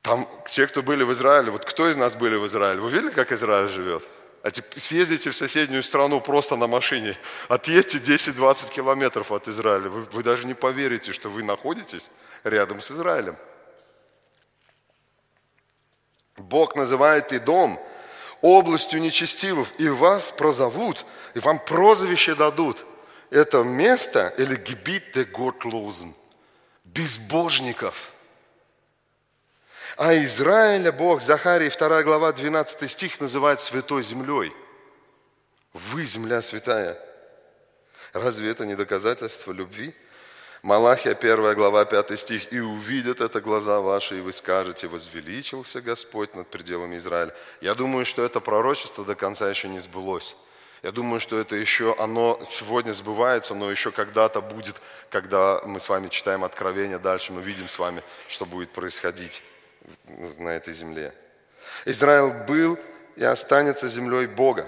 Там те, кто были в Израиле, вот кто из нас были в Израиле? Вы видели, как Израиль живет? А съездите в соседнюю страну просто на машине, отъедьте 10-20 километров от Израиля. Вы, вы даже не поверите, что вы находитесь рядом с Израилем. Бог называет и дом областью нечестивых, и вас прозовут, и вам прозвище дадут. Это место, или гибит де Готлозен, безбожников – а Израиля Бог, Захарии 2 глава 12 стих называет святой землей. Вы земля святая. Разве это не доказательство любви? Малахия 1 глава 5 стих. «И увидят это глаза ваши, и вы скажете, возвеличился Господь над пределами Израиля». Я думаю, что это пророчество до конца еще не сбылось. Я думаю, что это еще, оно сегодня сбывается, но еще когда-то будет, когда мы с вами читаем Откровение дальше, мы видим с вами, что будет происходить на этой земле. Израиль был и останется землей Бога.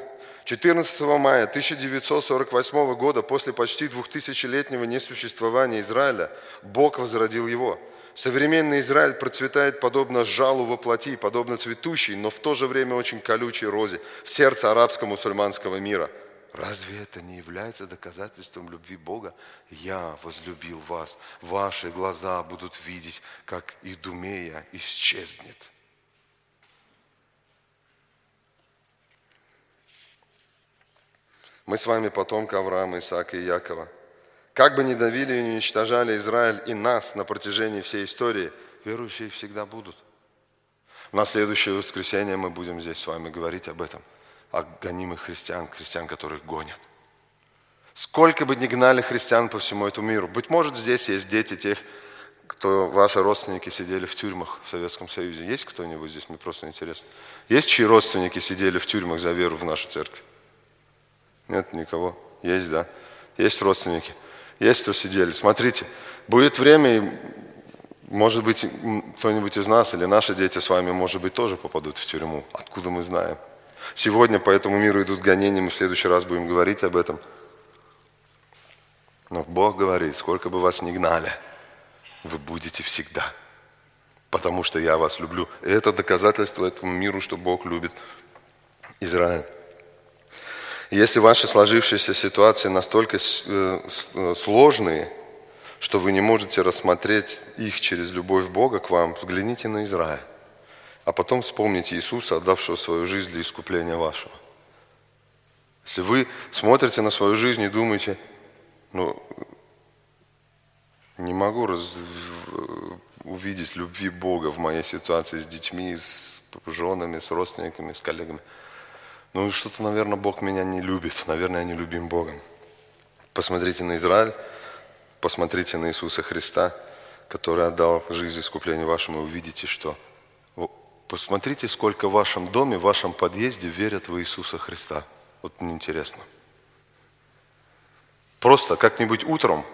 14 мая 1948 года, после почти двухтысячелетнего несуществования Израиля, Бог возродил его. Современный Израиль процветает подобно жалу во плоти, подобно цветущей, но в то же время очень колючей розе в сердце арабско-мусульманского мира – Разве это не является доказательством любви Бога? Я возлюбил вас. Ваши глаза будут видеть, как Идумея исчезнет. Мы с вами потомки Авраама, Исаака и Якова. Как бы ни давили и уничтожали Израиль и нас на протяжении всей истории, верующие всегда будут. На следующее воскресенье мы будем здесь с вами говорить об этом – о гонимых христиан, христиан, которых гонят. Сколько бы ни гнали христиан по всему этому миру. Быть может, здесь есть дети тех, кто ваши родственники сидели в тюрьмах в Советском Союзе. Есть кто-нибудь здесь? Мне просто интересно. Есть чьи родственники сидели в тюрьмах за веру в нашу церковь? Нет никого. Есть, да. Есть родственники. Есть, кто сидели. Смотрите, будет время, и, может быть, кто-нибудь из нас или наши дети с вами, может быть, тоже попадут в тюрьму. Откуда мы знаем? Сегодня по этому миру идут гонения, мы в следующий раз будем говорить об этом. Но Бог говорит, сколько бы вас ни гнали, вы будете всегда. Потому что я вас люблю. И это доказательство этому миру, что Бог любит Израиль. Если ваши сложившиеся ситуации настолько э, э, сложные, что вы не можете рассмотреть их через любовь Бога к вам, взгляните на Израиль. А потом вспомните Иисуса, отдавшего свою жизнь для искупления вашего. Если вы смотрите на свою жизнь и думаете, ну, не могу раз, увидеть любви Бога в моей ситуации с детьми, с женами, с родственниками, с коллегами – ну, что-то, наверное, Бог меня не любит. Наверное, я не любим Богом. Посмотрите на Израиль, посмотрите на Иисуса Христа, который отдал жизнь искуплению вашему, и увидите, что... Посмотрите, сколько в вашем доме, в вашем подъезде верят в Иисуса Христа. Вот мне интересно. Просто как-нибудь утром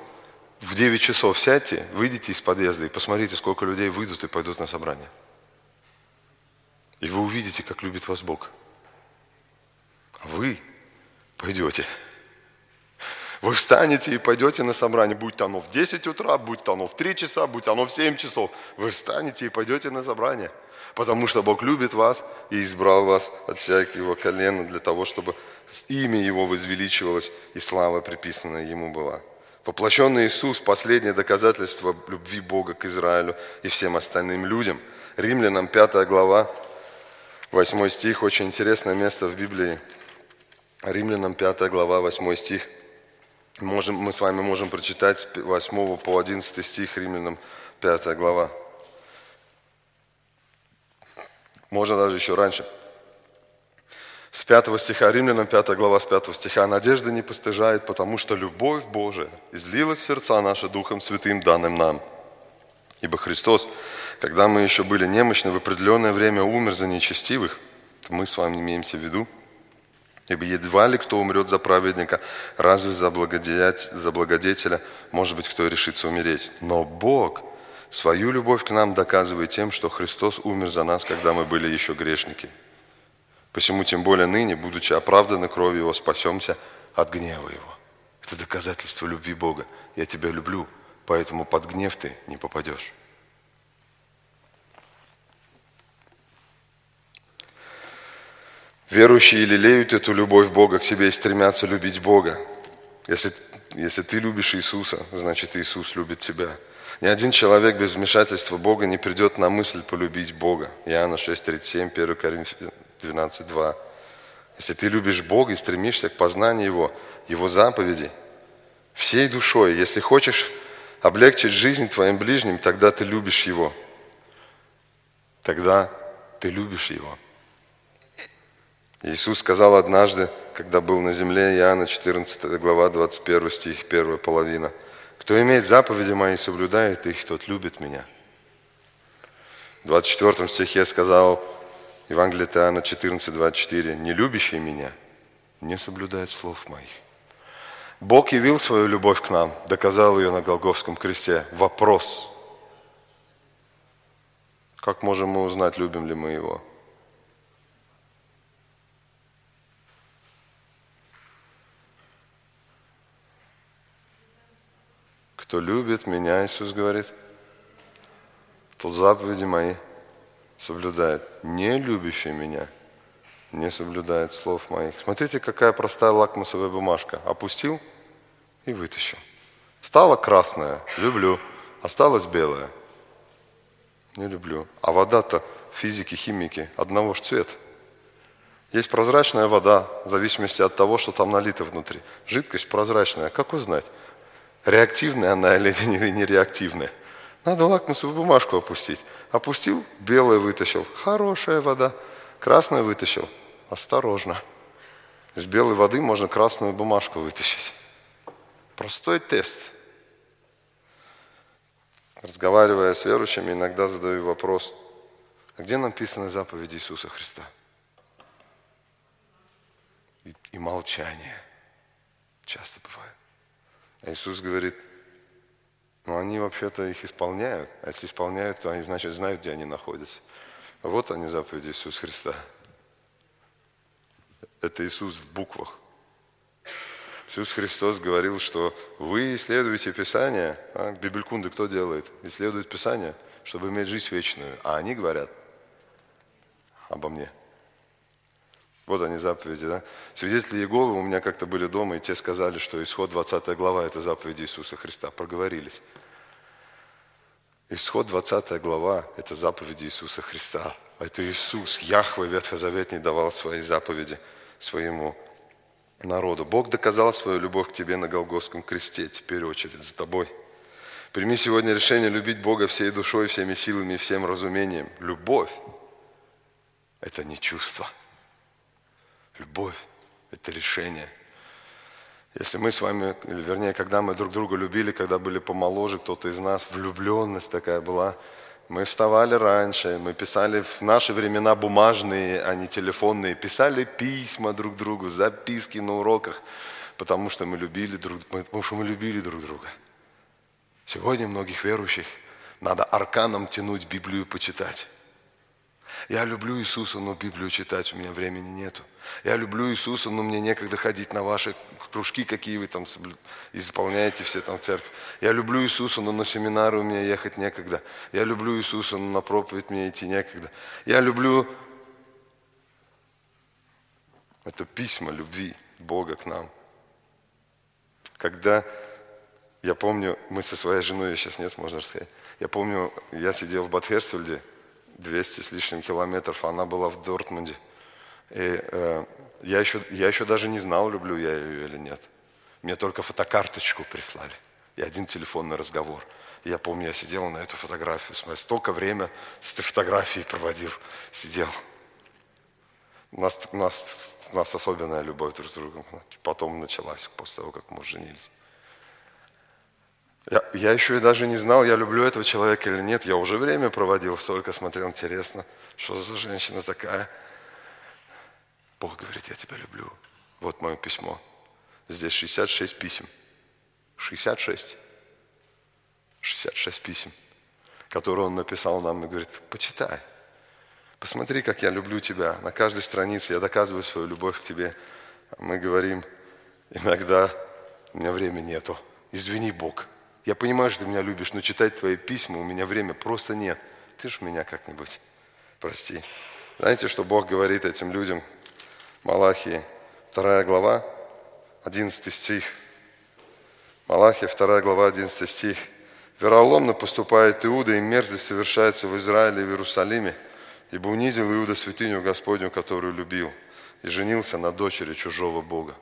в 9 часов сядьте, выйдите из подъезда и посмотрите, сколько людей выйдут и пойдут на собрание. И вы увидите, как любит вас Бог – вы пойдете. Вы встанете и пойдете на собрание, будь то оно в 10 утра, будь то оно в 3 часа, будь оно в 7 часов. Вы встанете и пойдете на собрание, потому что Бог любит вас и избрал вас от всякого колена для того, чтобы имя Его возвеличивалось и слава приписанная Ему была. Воплощенный Иисус – последнее доказательство любви Бога к Израилю и всем остальным людям. Римлянам 5 глава, 8 стих, очень интересное место в Библии. Римлянам 5 глава, 8 стих. Можем, мы с вами можем прочитать с 8 по 11 стих Римлянам 5 глава. Можно даже еще раньше. С 5 стиха, Римлянам 5 глава, с 5 стиха. «Надежда не постыжает, потому что любовь Божия излилась в сердца наши Духом Святым, данным нам. Ибо Христос, когда мы еще были немощны, в определенное время умер за нечестивых». Мы с вами имеемся в виду – Ибо едва ли кто умрет за праведника, разве за, за благодетеля, может быть, кто решится умереть. Но Бог свою любовь к нам доказывает тем, что Христос умер за нас, когда мы были еще грешники. Посему тем более ныне, будучи оправданы кровью Его, спасемся от гнева Его. Это доказательство любви Бога. Я тебя люблю, поэтому под гнев ты не попадешь. Верующие лелеют эту любовь Бога к себе и стремятся любить Бога. Если, если ты любишь Иисуса, значит Иисус любит тебя. Ни один человек без вмешательства Бога не придет на мысль полюбить Бога. Иоанна 6,37, 1 Коринфянам 12,2. Если ты любишь Бога и стремишься к познанию Его, Его заповедей, всей душой, если хочешь облегчить жизнь твоим ближним, тогда ты любишь Его. Тогда ты любишь Его. Иисус сказал однажды, когда был на земле, Иоанна 14 глава, 21 стих, первая половина. «Кто имеет заповеди мои, соблюдает их, тот любит меня». В 24 стихе сказал Евангелие Иоанна 14, 24, «Не любящий меня не соблюдает слов моих». Бог явил свою любовь к нам, доказал ее на Голговском кресте. Вопрос. Как можем мы узнать, любим ли мы Его? Кто любит меня, Иисус говорит, тот заповеди мои соблюдает. Не любящий меня не соблюдает слов моих. Смотрите, какая простая лакмусовая бумажка. Опустил и вытащил. Стала красная, люблю. Осталась белая, не люблю. А вода-то физики, химики одного же цвета. Есть прозрачная вода, в зависимости от того, что там налито внутри. Жидкость прозрачная. Как узнать? Реактивная она или не реактивная. Надо лакмусовую бумажку опустить. Опустил, белое вытащил. Хорошая вода. Красную вытащил. Осторожно. Из белой воды можно красную бумажку вытащить. Простой тест. Разговаривая с верующими, иногда задаю вопрос, а где написаны заповеди Иисуса Христа? И, и молчание часто бывает. А Иисус говорит, ну они вообще-то их исполняют, а если исполняют, то они, значит, знают, где они находятся. Вот они заповеди Иисуса Христа. Это Иисус в буквах. Иисус Христос говорил, что вы исследуете Писание, а Бибелькунды кто делает? Исследуют Писание, чтобы иметь жизнь вечную. А они говорят обо мне. Вот они заповеди, да? Свидетели Иеговы у меня как-то были дома, и те сказали, что исход 20 глава – это заповеди Иисуса Христа. Проговорились. Исход 20 глава – это заповеди Иисуса Христа. Это Иисус, Яхве Ветхозаветний давал свои заповеди своему народу. Бог доказал свою любовь к тебе на Голгофском кресте. Теперь очередь за тобой. Прими сегодня решение любить Бога всей душой, всеми силами всем разумением. Любовь – это не чувство. Любовь – это решение – если мы с вами, или вернее, когда мы друг друга любили, когда были помоложе, кто-то из нас, влюбленность такая была, мы вставали раньше, мы писали в наши времена бумажные, а не телефонные, писали письма друг другу, записки на уроках, потому что мы любили друг, потому что мы любили друг друга. Сегодня многих верующих надо арканом тянуть Библию почитать. Я люблю Иисуса, но Библию читать у меня времени нету. Я люблю Иисуса, но мне некогда ходить на ваши кружки, какие вы там исполняете все там в церкви. Я люблю Иисуса, но на семинары у меня ехать некогда. Я люблю Иисуса, но на проповедь мне идти некогда. Я люблю... Это письма любви Бога к нам. Когда, я помню, мы со своей женой, я сейчас нет, можно сказать, я помню, я сидел в Батхерсфельде, 200 с лишним километров, она была в Дортмунде. И э, я, еще, я еще даже не знал, люблю я ее или нет. Мне только фотокарточку прислали и один телефонный разговор. Я помню, я сидел на эту фотографию, смотрю, столько время с этой фотографией проводил, сидел. У нас, у нас, у нас особенная любовь друг с другом. Потом началась, после того, как мы женились. Я, я еще и даже не знал, я люблю этого человека или нет. Я уже время проводил, столько смотрел, интересно, что за женщина такая. Бог говорит, я тебя люблю. Вот мое письмо. Здесь 66 писем. 66. 66 писем, которые он написал нам и говорит, почитай. Посмотри, как я люблю тебя. На каждой странице я доказываю свою любовь к тебе. Мы говорим, иногда у меня времени нету. Извини, Бог. Я понимаю, что ты меня любишь, но читать твои письма у меня время просто нет. Ты ж меня как-нибудь прости. Знаете, что Бог говорит этим людям? Малахии, 2 глава, 11 стих. Малахия, 2 глава, 11 стих. Вероломно поступает Иуда, и мерзость совершается в Израиле и в Иерусалиме, ибо унизил Иуда святыню Господню, которую любил, и женился на дочери чужого Бога.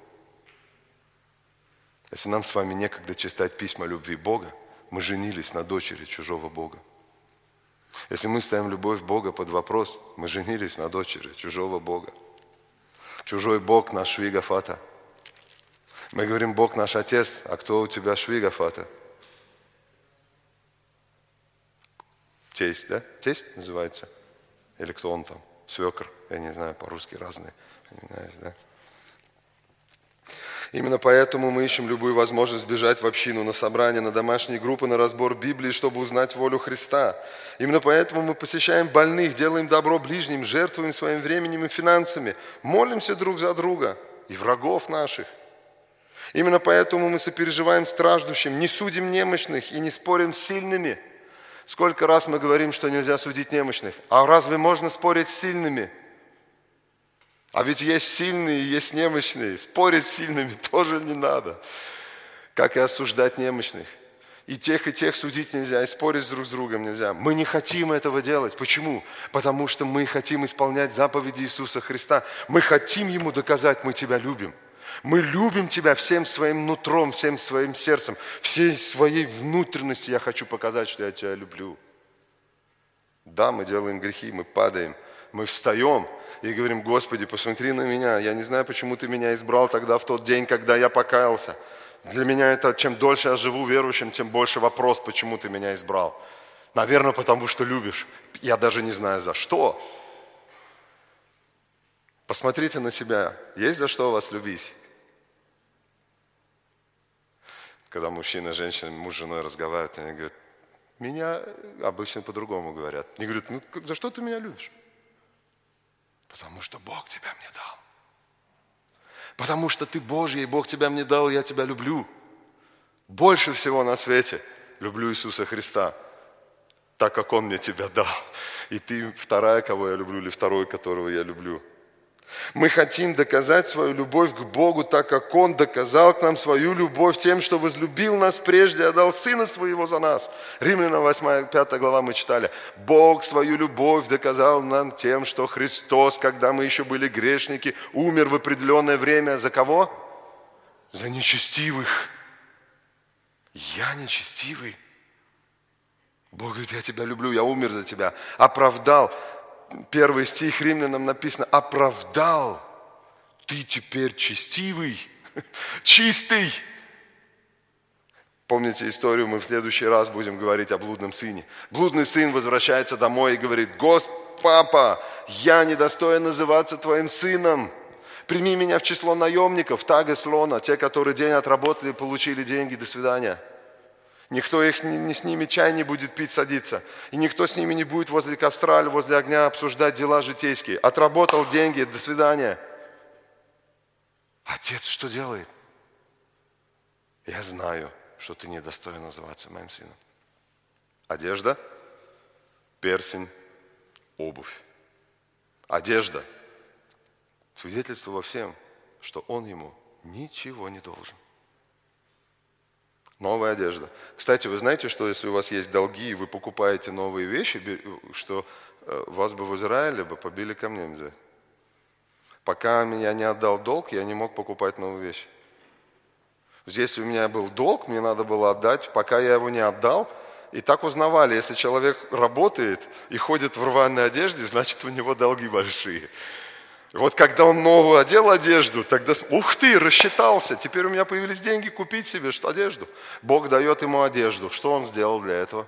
Если нам с вами некогда читать письма любви Бога, мы женились на дочери чужого Бога. Если мы ставим любовь Бога под вопрос, мы женились на дочери чужого Бога. Чужой Бог наш Швигафата. Мы говорим, Бог наш Отец, а кто у тебя Швигафата? Тесть, да? Тесть называется? Или кто он там? Свекр? Я не знаю, по-русски разные. Понимаешь, да? Именно поэтому мы ищем любую возможность сбежать в общину, на собрание, на домашние группы, на разбор Библии, чтобы узнать волю Христа. Именно поэтому мы посещаем больных, делаем добро ближним, жертвуем своим временем и финансами, молимся друг за друга и врагов наших. Именно поэтому мы сопереживаем страждущим, не судим немощных и не спорим с сильными. Сколько раз мы говорим, что нельзя судить немощных, а разве можно спорить с сильными – а ведь есть сильные есть немощные. Спорить с сильными тоже не надо. Как и осуждать немощных. И тех, и тех судить нельзя, и спорить друг с другом нельзя. Мы не хотим этого делать. Почему? Потому что мы хотим исполнять заповеди Иисуса Христа. Мы хотим Ему доказать, мы Тебя любим. Мы любим Тебя всем своим нутром, всем своим сердцем, всей своей внутренности. Я хочу показать, что я Тебя люблю. Да, мы делаем грехи, мы падаем, мы встаем – и говорим, Господи, посмотри на меня, я не знаю, почему Ты меня избрал тогда в тот день, когда я покаялся. Для меня это, чем дольше я живу верующим, тем больше вопрос, почему ты меня избрал. Наверное, потому что любишь. Я даже не знаю за что. Посмотрите на себя. Есть за что вас любить? Когда мужчина женщина, муж с женой разговаривают, они говорят, меня обычно по-другому говорят. Они говорят, ну за что ты меня любишь? Потому что Бог тебя мне дал. Потому что ты Божий, и Бог тебя мне дал, и я тебя люблю. Больше всего на свете люблю Иисуса Христа, так как Он мне тебя дал. И ты вторая, кого я люблю, или второй, которого я люблю – мы хотим доказать свою любовь к Богу, так как Он доказал к нам свою любовь тем, что возлюбил нас прежде, отдал Сына Своего за нас. Римлянам 8, 5 глава мы читали. Бог свою любовь доказал нам тем, что Христос, когда мы еще были грешники, умер в определенное время. За кого? За нечестивых. Я нечестивый. Бог говорит, я тебя люблю, я умер за тебя. Оправдал первый стих римлянам написано, оправдал, ты теперь честивый, чистый. Помните историю, мы в следующий раз будем говорить о блудном сыне. Блудный сын возвращается домой и говорит, Господь, папа, я недостоин называться твоим сыном. Прими меня в число наемников, тага слона, те, которые день отработали получили деньги, до свидания. Никто их не, не с ними чай не будет пить, садиться. И никто с ними не будет возле костра или возле огня обсуждать дела житейские. Отработал деньги, до свидания. Отец что делает? Я знаю, что ты недостоин называться моим сыном. Одежда, персень, обувь. Одежда свидетельствовала всем, что он ему ничего не должен. Новая одежда. Кстати, вы знаете, что если у вас есть долги, и вы покупаете новые вещи, что э, вас бы в Израиле бы побили камнем за Пока меня не отдал долг, я не мог покупать новые вещи. Если у меня был долг, мне надо было отдать, пока я его не отдал, и так узнавали, если человек работает и ходит в рваной одежде, значит у него долги большие. Вот когда он новую одел одежду, тогда, ух ты, рассчитался, теперь у меня появились деньги купить себе что одежду. Бог дает ему одежду. Что он сделал для этого?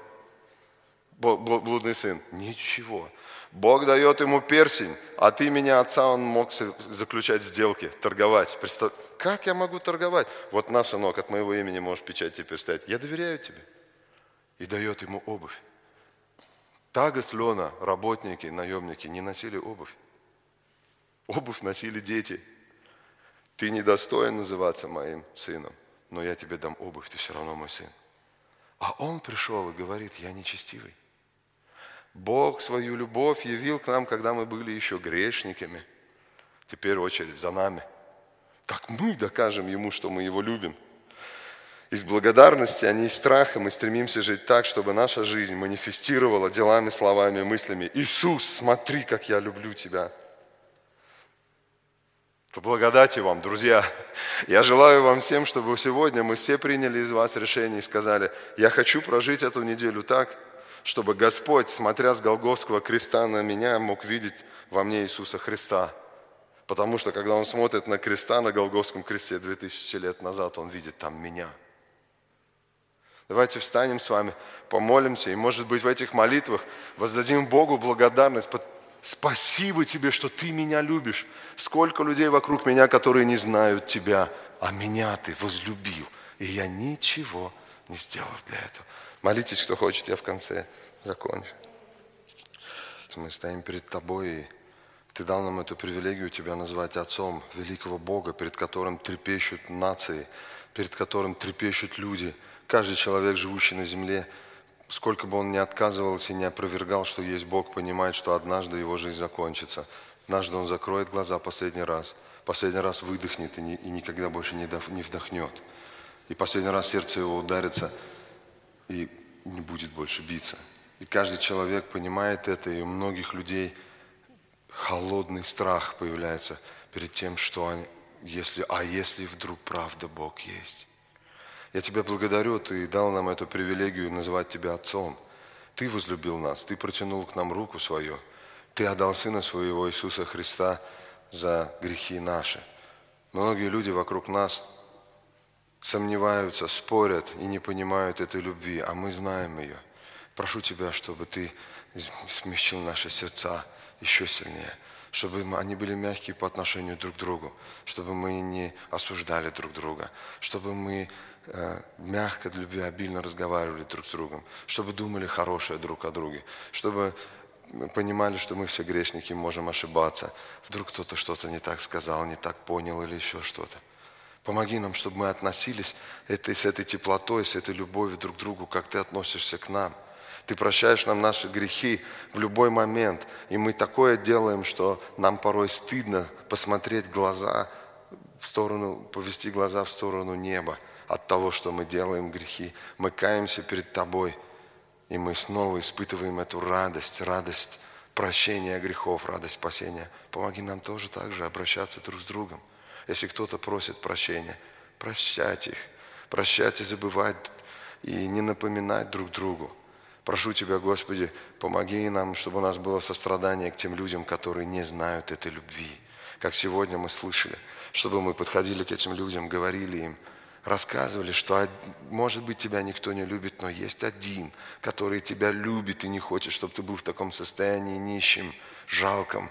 Блудный сын. Ничего. Бог дает ему персень, от имени отца он мог заключать сделки, торговать. Представь, как я могу торговать? Вот на, сынок, от моего имени можешь печать теперь ставить. Я доверяю тебе. И дает ему обувь. Тагас Лена, работники, наемники не носили обувь. Обувь носили дети. Ты недостоин называться моим сыном, но я тебе дам обувь, ты все равно мой сын. А он пришел и говорит, я нечестивый. Бог свою любовь явил к нам, когда мы были еще грешниками. Теперь очередь за нами. Как мы докажем Ему, что мы Его любим? Из благодарности, а не из страха мы стремимся жить так, чтобы наша жизнь манифестировала делами, словами, мыслями. Иисус, смотри, как я люблю Тебя – по благодати вам, друзья. Я желаю вам всем, чтобы сегодня мы все приняли из вас решение и сказали, я хочу прожить эту неделю так, чтобы Господь, смотря с Голговского креста на меня, мог видеть во мне Иисуса Христа. Потому что, когда Он смотрит на креста на Голговском кресте 2000 лет назад, Он видит там меня. Давайте встанем с вами, помолимся, и, может быть, в этих молитвах воздадим Богу благодарность Спасибо тебе, что ты меня любишь. Сколько людей вокруг меня, которые не знают тебя, а меня ты возлюбил. И я ничего не сделал для этого. Молитесь, кто хочет, я в конце закончу. Мы стоим перед тобой, и ты дал нам эту привилегию тебя назвать Отцом великого Бога, перед которым трепещут нации, перед которым трепещут люди. Каждый человек, живущий на земле – сколько бы он ни отказывался и не опровергал, что есть Бог, понимает, что однажды его жизнь закончится. Однажды он закроет глаза последний раз, последний раз выдохнет и, никогда больше не, не вдохнет. И последний раз сердце его ударится и не будет больше биться. И каждый человек понимает это, и у многих людей холодный страх появляется перед тем, что они, если, а если вдруг правда Бог есть? Я тебя благодарю, ты дал нам эту привилегию называть тебя Отцом. Ты возлюбил нас, ты протянул к нам руку свою. Ты отдал Сына Своего Иисуса Христа за грехи наши. Многие люди вокруг нас сомневаются, спорят и не понимают этой любви, а мы знаем ее. Прошу Тебя, чтобы Ты смягчил наши сердца еще сильнее, чтобы они были мягкие по отношению друг к другу, чтобы мы не осуждали друг друга, чтобы мы мягко, любвеобильно разговаривали друг с другом, чтобы думали хорошее друг о друге, чтобы понимали, что мы все грешники, можем ошибаться. Вдруг кто-то что-то не так сказал, не так понял или еще что-то. Помоги нам, чтобы мы относились этой, с этой теплотой, с этой любовью друг к другу, как Ты относишься к нам. Ты прощаешь нам наши грехи в любой момент. И мы такое делаем, что нам порой стыдно посмотреть глаза в сторону, повести глаза в сторону неба от того, что мы делаем грехи. Мы каемся перед Тобой. И мы снова испытываем эту радость, радость прощения грехов, радость спасения. Помоги нам тоже так же обращаться друг с другом. Если кто-то просит прощения, прощать их, прощать и забывать, и не напоминать друг другу. Прошу Тебя, Господи, помоги нам, чтобы у нас было сострадание к тем людям, которые не знают этой любви. Как сегодня мы слышали, чтобы мы подходили к этим людям, говорили им, рассказывали, что, может быть, тебя никто не любит, но есть один, который тебя любит и не хочет, чтобы ты был в таком состоянии нищим, жалком.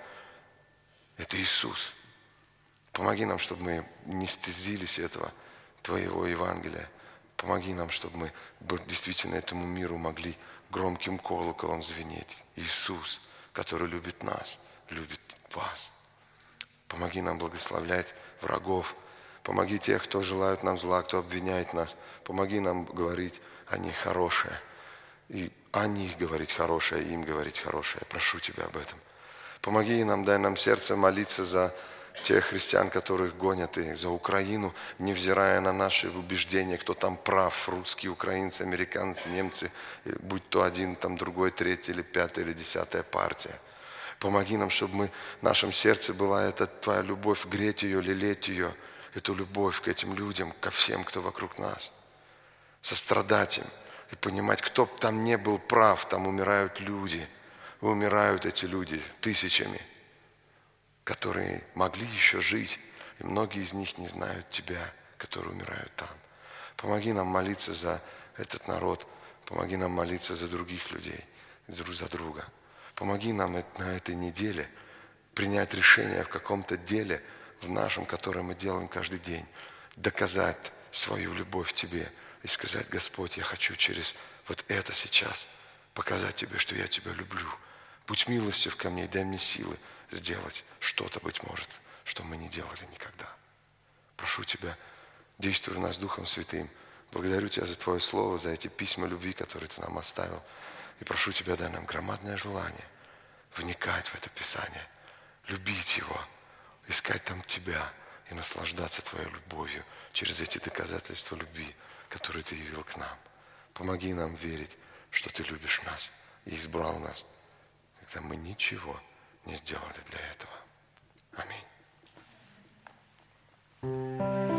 Это Иисус. Помоги нам, чтобы мы не стыдились этого Твоего Евангелия. Помоги нам, чтобы мы действительно этому миру могли громким колоколом звенеть. Иисус, который любит нас, любит вас. Помоги нам благословлять врагов. Помоги тех, кто желает нам зла, кто обвиняет нас. Помоги нам говорить о них хорошее. И о них говорить хорошее, и им говорить хорошее. Прошу Тебя об этом. Помоги нам, дай нам сердце молиться за тех христиан, которых гонят и за Украину, невзирая на наши убеждения, кто там прав, русские, украинцы, американцы, немцы, будь то один, там другой, третий или пятая или десятая партия. Помоги нам, чтобы мы, в нашем сердце была эта Твоя любовь, греть ее, лелеть ее, эту любовь к этим людям, ко всем, кто вокруг нас. Сострадать им и понимать, кто бы там не был прав, там умирают люди, умирают эти люди тысячами – которые могли еще жить, и многие из них не знают Тебя, которые умирают там. Помоги нам молиться за этот народ, помоги нам молиться за других людей, друг за друга. Помоги нам на этой неделе принять решение в каком-то деле, в нашем, которое мы делаем каждый день, доказать свою любовь Тебе и сказать, Господь, я хочу через вот это сейчас показать Тебе, что я Тебя люблю. Будь милостив ко мне, дай мне силы сделать что-то, быть может, что мы не делали никогда. Прошу Тебя, действуй в нас Духом Святым. Благодарю Тебя за Твое Слово, за эти письма любви, которые Ты нам оставил. И прошу Тебя, дай нам громадное желание вникать в это Писание, любить его, искать там Тебя и наслаждаться Твоей любовью через эти доказательства любви, которые Ты явил к нам. Помоги нам верить, что Ты любишь нас и избрал нас, когда мы ничего не сделали для этого. Аминь.